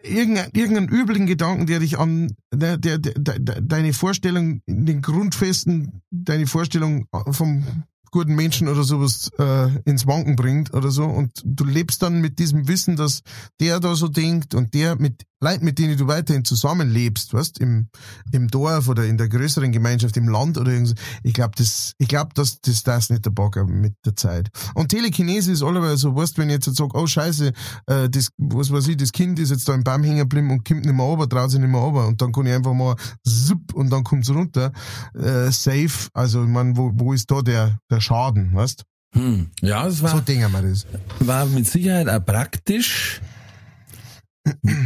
irgendein, irgendeinen üblichen Gedanken, der dich an, der, der, der, der, deine Vorstellung, in den Grundfesten, deine Vorstellung vom guten Menschen oder sowas äh, ins Wanken bringt oder so und du lebst dann mit diesem Wissen, dass der da so denkt und der mit Leuten, mit denen du weiterhin zusammenlebst, weißt, im, im Dorf oder in der größeren Gemeinschaft, im Land oder irgendwas. Ich glaube, das, ich glaube, dass das, das nicht der Bagger mit der Zeit. Und Telekinese ist allerweil so, weißt, wenn ich jetzt sage, oh Scheiße, äh, das, was weiß ich, das Kind ist jetzt da im Baum hängen geblieben und kommt nicht mehr runter, traut sich nicht mehr runter und dann kann ich einfach mal zup und dann kommt's runter, äh, safe. Also, ich mein, wo, wo ist da der, der Schaden, weißt? Hm. Ja, das war, So denken wir das. war mit Sicherheit auch praktisch.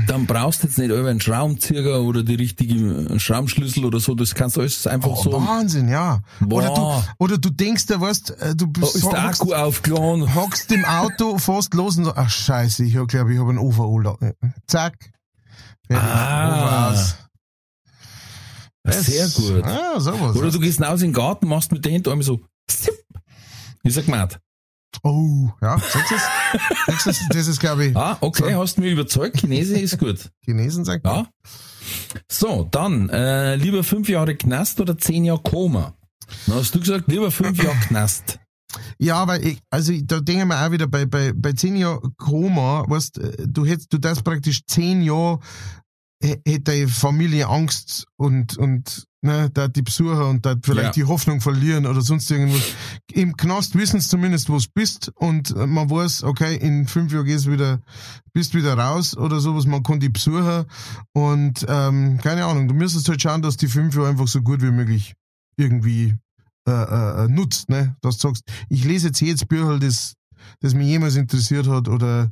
Dann brauchst du jetzt nicht über einen Schraubenzieher oder die richtige Schraubenschlüssel oder so. Das kannst du alles einfach Oh, so. Wahnsinn, ja. Oder du, oder du denkst, da weißt, äh, du Oh, bist ist der hockst- Akku aufgeladen? hockst im Auto fast los und so, ach scheiße, ich glaube, ich habe einen Overall da. Zack. Ah. Das- Sehr gut. Ah, sowas. Oder du gehst raus in den Garten, machst mit den Händen einmal so. Ist er gemeint? Oh, ja, sagst du es? Das ist, glaube ich, Ah, okay, So. hast du mich überzeugt. Chinese ist gut. Chinesen sagt man. Ja. So, dann, äh, lieber fünf Jahre Knast oder zehn Jahre Koma? Dann hast du gesagt, lieber fünf Jahre Knast. Ja, weil ich, also ich- da denken wir auch wieder bei, bei, bei zehn Jahren Koma, weißt, äh, du hättest, du das praktisch zehn Jahre, hätte deine Familie Angst und, und, ne, da die Besucher und da vielleicht Ja. die Hoffnung verlieren oder sonst irgendwas. Im Knast wissen sie zumindest, wo du bist und äh, man weiß, okay, in fünf Jahren gehst wieder, bist wieder raus oder sowas, man kann die Besucher und, ähm, keine Ahnung, du müsstest halt schauen, dass die fünf Jahre einfach so gut wie möglich irgendwie äh, äh, nutzt, ne? Dass du sagst, ich lese jetzt jedes Bücher, das, das mich jemals interessiert hat, oder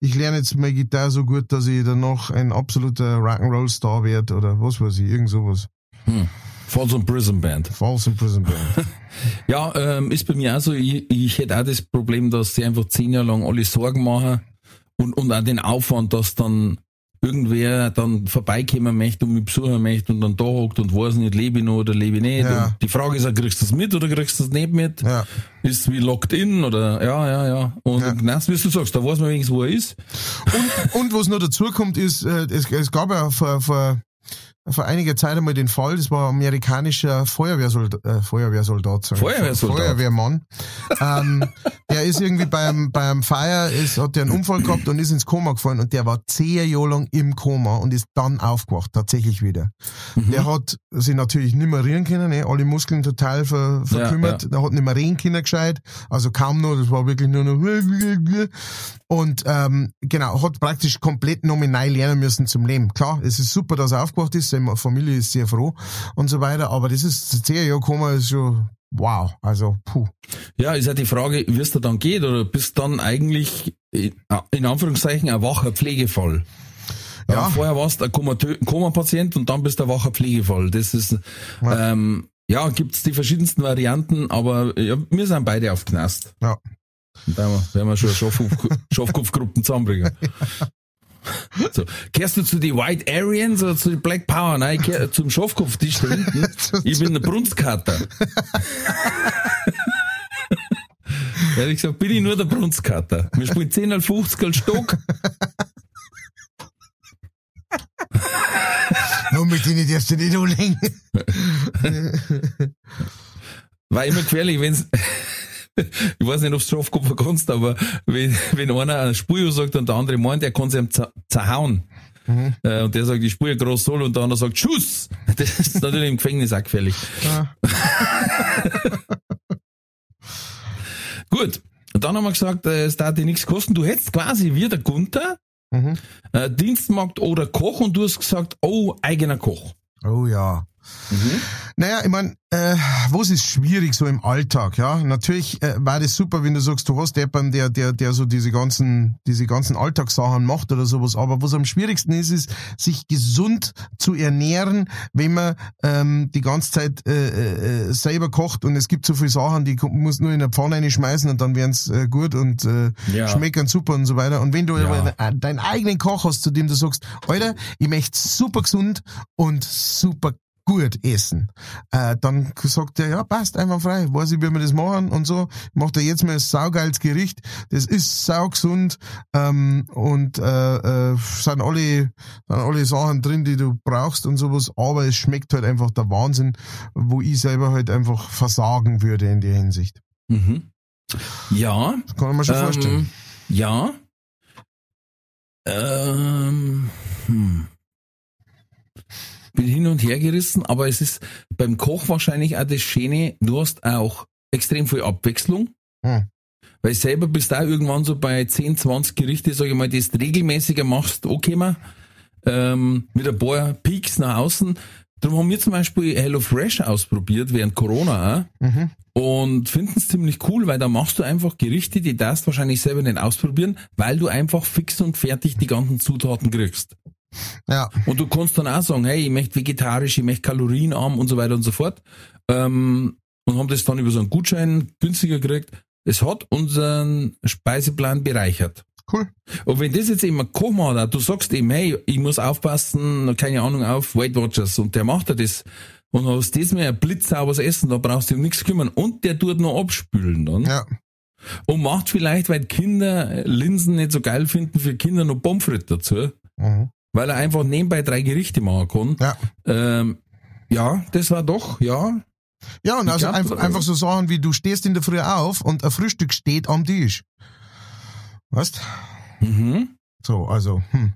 ich lerne jetzt meine Gitarre so gut, dass ich danach ein absoluter Rock'n'Roll-Star werde, oder was weiß ich, irgend sowas. Hm. Falls und Prison Band. False in Prison Band. Ja, ähm, ist bei mir auch so, ich, ich hätte auch das Problem, dass sie einfach zehn Jahre lang alle Sorgen machen und, und auch den Aufwand, dass dann irgendwer dann vorbeikommen möchte und mich besuchen möchte und dann da hockt und weiß nicht, lebe ich noch oder lebe ich nicht. Ja. Und die Frage ist, auch, kriegst du das mit oder kriegst du das nicht mit? Ja. Ist wie locked in oder ja, ja, ja. Und Ja. genau, wie du sagst, da weiß man wenigstens, wo er ist. Und, und was noch dazu kommt, ist, äh, es, es gab ja vor, vor, vor einiger Zeit einmal den Fall, das war ein amerikanischer Feuerwehrsoldat, äh, Feuerwehrsoldat, ich. Feuerwehrsoldat. Feuerwehrmann. ähm, der ist irgendwie beim, beim Feier, ist, hat der einen Unfall gehabt und ist ins Koma gefallen und der war zehn Jahre lang im Koma und ist dann aufgewacht, tatsächlich wieder. Mhm. Der hat sich natürlich nicht mehr reden können, ne? alle Muskeln total ver, verkümmert, ja. der hat nicht mehr reden können gescheit, also kaum noch, das war wirklich nur noch und ähm, genau, hat praktisch komplett nominal lernen müssen zum Leben. Klar, es ist super, dass er aufgewacht ist, seine Familie ist sehr froh und so weiter, aber das ist, zehn Jahre Koma ist schon, wow, also, puh. Ja, ist ja die Frage, wie es dir dann geht oder bist dann eigentlich in in Anführungszeichen ein wacher Pflegefall? Ja. Ja. vorher warst du ein Koma-Patient und dann bist du ein wacher Pflegefall. Das ist, ja, ähm, ja gibt's die verschiedensten Varianten, aber ja, wir sind beide auf Knast. Ja. Da werden wir schon Schafkopfgruppen zusammenbringen. So. Kehrst du zu die White Aryans oder zu die Black Power? Nein, ich kehr zum Schafkopftisch da hinten. Ich bin der Brunskater. Ehrlich gesagt, bin ich nur der Brunskater. Wir spielen 10 mal 50 als Stock. Und mit denen darfst du nicht anlegen. War immer gefährlich, wenn's, ich weiß nicht, ob du Schafkopf kannst, aber wenn, wenn einer eine Spur sagt und der andere meint, er kann sie ihm zer- zerhauen. Äh, Und der sagt, ich spüre groß soll und der andere sagt, Schuss! Das ist natürlich im Gefängnis auch gefährlich. Ja. Gut. Und dann haben wir gesagt, äh, es darf dir nichts kosten. Du hättest quasi wie der Gunther, Mhm. äh, Dienstmarkt oder Koch und du hast gesagt, oh, eigener Koch. Oh ja. Naja, ich mein, äh, was ist schwierig so im Alltag, ja? Natürlich äh, war das super, wenn du sagst, du hast jemanden, der, der, der so diese ganzen, diese ganzen Alltagssachen macht oder sowas. Aber was am schwierigsten ist, ist, sich gesund zu ernähren, wenn man ähm, die ganze Zeit äh, äh, selber kocht und es gibt so viele Sachen, die musst nur in der Pfanne reinschmeißen und dann werden's äh, gut und äh, Ja. schmecken super und so weiter. Und wenn du Ja. aber äh, deinen eigenen Koch hast, zu dem du sagst, Alter, ich möchte super gesund und super gut essen. Äh, dann sagt er, ja, passt, einfach frei, weiß ich, wie wir das machen und so. Macht er jetzt mal ein saugeiles Gericht. Das ist saugesund ähm, und äh, äh, sind alle sind alle Sachen drin, die du brauchst und sowas, aber es schmeckt halt einfach der Wahnsinn, wo ich selber halt einfach versagen würde in der Hinsicht. Mhm. Ja. Das kann man mir schon ähm, vorstellen. Ja. Ähm, hm. Bin hin und her gerissen, aber es ist beim Koch wahrscheinlich auch das Schöne, du hast auch extrem viel Abwechslung. Hm. Weil selber bist du auch irgendwann so bei 10, 20 Gerichte, sag ich mal, die du regelmäßiger machst, okay mal, ähm, mit ein paar Peaks nach außen. Darum haben wir zum Beispiel HelloFresh ausprobiert während Corona auch. Mhm. Und finden es ziemlich cool, weil da machst du einfach Gerichte, die darfst wahrscheinlich selber nicht ausprobieren, weil du einfach fix und fertig die ganzen Zutaten kriegst. Ja, Und du kannst dann auch sagen, hey, ich möchte vegetarisch, ich möchte kalorienarm und so weiter und so fort. Ähm, und haben das dann über so einen Gutschein günstiger gekriegt. Es hat unseren Speiseplan bereichert. cool. Und wenn das jetzt eben ein Koch macht, du sagst ihm, hey, ich muss aufpassen, keine Ahnung, auf Weight Watchers und der macht dir das und hast das mal ein blitzsauberes Essen, da brauchst du um nichts kümmern und der tut noch abspülen dann Ja, und macht vielleicht, weil Kinder Linsen nicht so geil finden, für Kinder noch Pommes frites dazu, mhm. Weil er einfach nebenbei drei Gerichte machen kann. ja. Ähm, ja, das war doch, ja. Ja, und Ich also einfach, äh, einfach so Sachen wie du stehst in der Früh auf und ein Frühstück steht am Tisch. Weißt? Mhm. So, also, hm.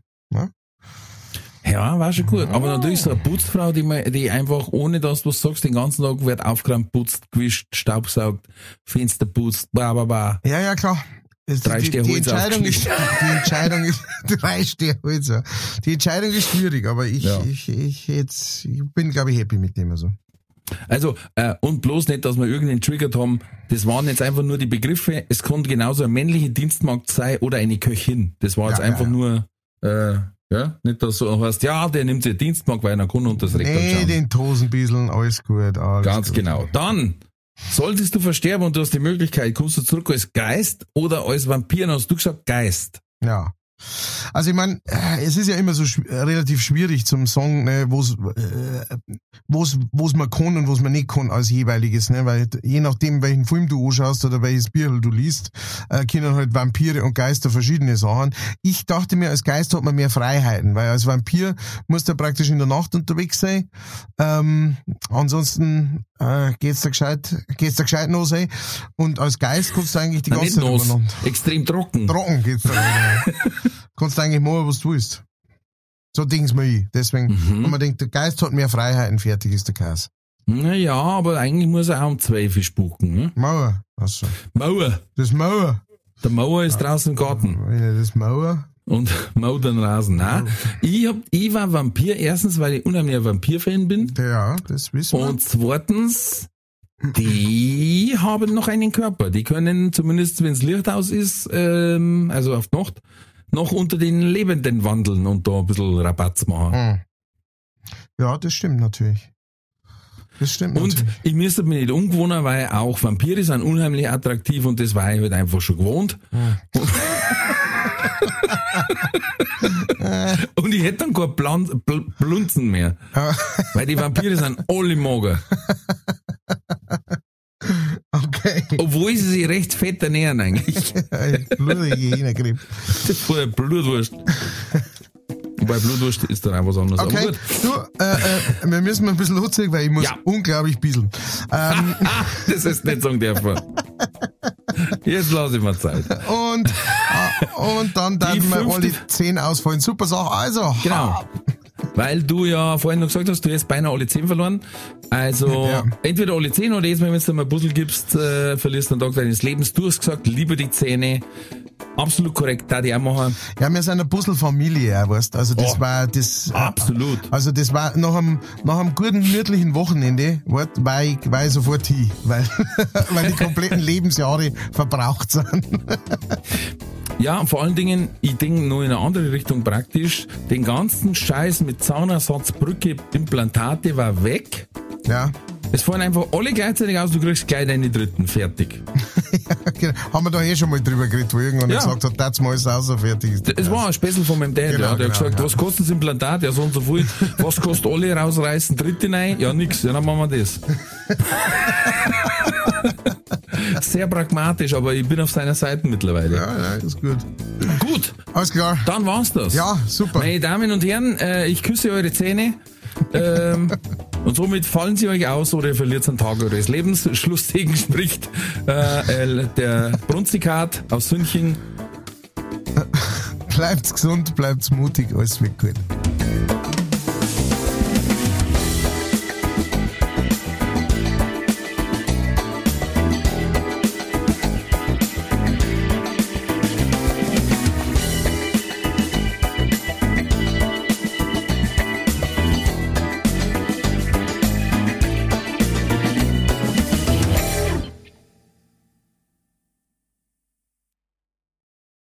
Ja, war schon gut. Aber natürlich so eine Putzfrau, die, mal, die einfach, ohne dass du was sagst, den ganzen Tag wird aufgeräumt, putzt, gewischt, staubsaugt, Fenster putzt, bla, bla, bla. Ja, ja, klar. Drei die, die, Entscheidung ist, die Entscheidung ist, drei Stehholzer. Die Entscheidung ist schwierig, aber ich, Ja. ich, ich, jetzt, ich bin, glaube ich, happy mit dem, also. Also, äh, und bloß nicht, dass wir irgendeinen triggert haben. Das waren jetzt einfach nur die Begriffe. Es konnte genauso eine männliche Dienstmagd sein oder eine Köchin. Das war jetzt Ja, einfach ja, nur, äh, ja, nicht, dass du heißt, ja, der nimmt sich Dienstmagd, weil er kann und das Recht Nee, den Tosenbieseln, alles gut, alles Ganz gut. genau. Dann, solltest du versterben und du hast die Möglichkeit, kommst du zurück als Geist oder als Vampir, dann hast du gesagt Geist. Ja. Also ich meine, es ist ja immer so schw relativ schwierig zum Song, ne, wo's äh, wo's wo's man kann und was man nicht kann als jeweiliges, ne, weil je nachdem welchen Film du anschaust oder welches Bier du liest, äh, können halt Vampire und Geister verschiedene Sachen. Ich dachte mir, als Geist hat man mehr Freiheiten, weil als Vampir musst du praktisch in der Nacht unterwegs sein. Ähm, ansonsten äh, geht's da gescheit, geht's da gescheit noch sein. Und als Geist kannst du eigentlich die ganze Zeit extrem trocken. Trocken geht's da. kannst du eigentlich machen, was du willst. So dings mir ich. Deswegen, Mhm. und man denkt, der Geist hat mehr Freiheiten, fertig ist der Käse. Naja, aber eigentlich muss er auch um 12 Uhr spucken. Ne? Mauer. Also, Mauer. das Mauer. Der Mauer ist draußen im Garten Wenn ich das Mauer. und maut den Rasen. Nein, ich, hab, ich war Vampir, erstens, weil ich unheimlich ein Vampir-Fan bin. Ja, das wissen wir. Und zweitens, die haben noch einen Körper. Die können zumindest, wenn es Licht aus ist, ähm, also auf Nacht, noch unter den Lebenden wandeln und da ein bisschen Rabatz machen. Hm. Ja, das stimmt natürlich. Das stimmt Und natürlich. ich müsste mich nicht umgewohnen, weil auch Vampire sind unheimlich attraktiv und das war ich halt einfach schon gewohnt. und ich hätte dann kein Plan, Bl Blunzen mehr. Weil die Vampire sind alle mager. Okay. Obwohl sie sich recht fett ernähren eigentlich. Blutige voll Blutwurst. Wobei Blutwurst ist dann auch was anderes. Okay, du, äh, äh, wir müssen mal ein bisschen lustig, weil ich muss Ja. unglaublich bisseln. Ähm, das ist nicht sagen dürfen. Jetzt lasse ich mir Zeit. und, äh, und dann dann wir alle zehn ausfallen. Super Sache. Also, Genau. Weil du ja vorhin noch gesagt hast, du hast beinahe alle 10 verloren. Also Ja. entweder alle 10 oder jetzt, wenn du mal ein Puzzle gibst, äh, verlierst du einen Tag deines Lebens. Du hast gesagt, lieber die Zähne. Absolut korrekt, da die auch machen. Ja, wir sind eine Puzzle-Familie, weißt Also das Oh. war das. Absolut. Also das war nach einem, nach einem guten gemütlichen Wochenende, war ich, war ich sofort hin, weil, weil die kompletten Lebensjahre verbraucht sind. Ja, und vor allen Dingen, ich denke nur in eine andere Richtung praktisch. Den ganzen Scheiß mit Zahnersatz, Brücke, Implantate war weg. Ja, Es fallen einfach alle gleichzeitig aus, du kriegst gleich deine dritten. Fertig. genau. haben wir da eh schon mal drüber geredet, wo irgendwann Ja. gesagt hat, das mal ist außer fertig. Ist Es war ein Spessel von meinem Dad, Genau, ja. Der hat genau, gesagt, ja. was kostet das Implantat? Ja, so und so viel. Was kostet alle rausreißen? Dritte rein? Ja, nix. Ja, dann machen wir das. Sehr pragmatisch, aber ich bin auf seiner Seite mittlerweile. Ja, ja, ist gut. Gut, Alles klar. dann war's das. Ja, super. Meine Damen und Herren, äh, ich küsse eure Zähne. ähm, und somit fallen sie euch aus oder ihr verliert einen Tag eures Lebens. Schlusssegen spricht äh, der Brunzikat aus Sünching. Bleibt's gesund, bleibt's mutig, alles wird gut.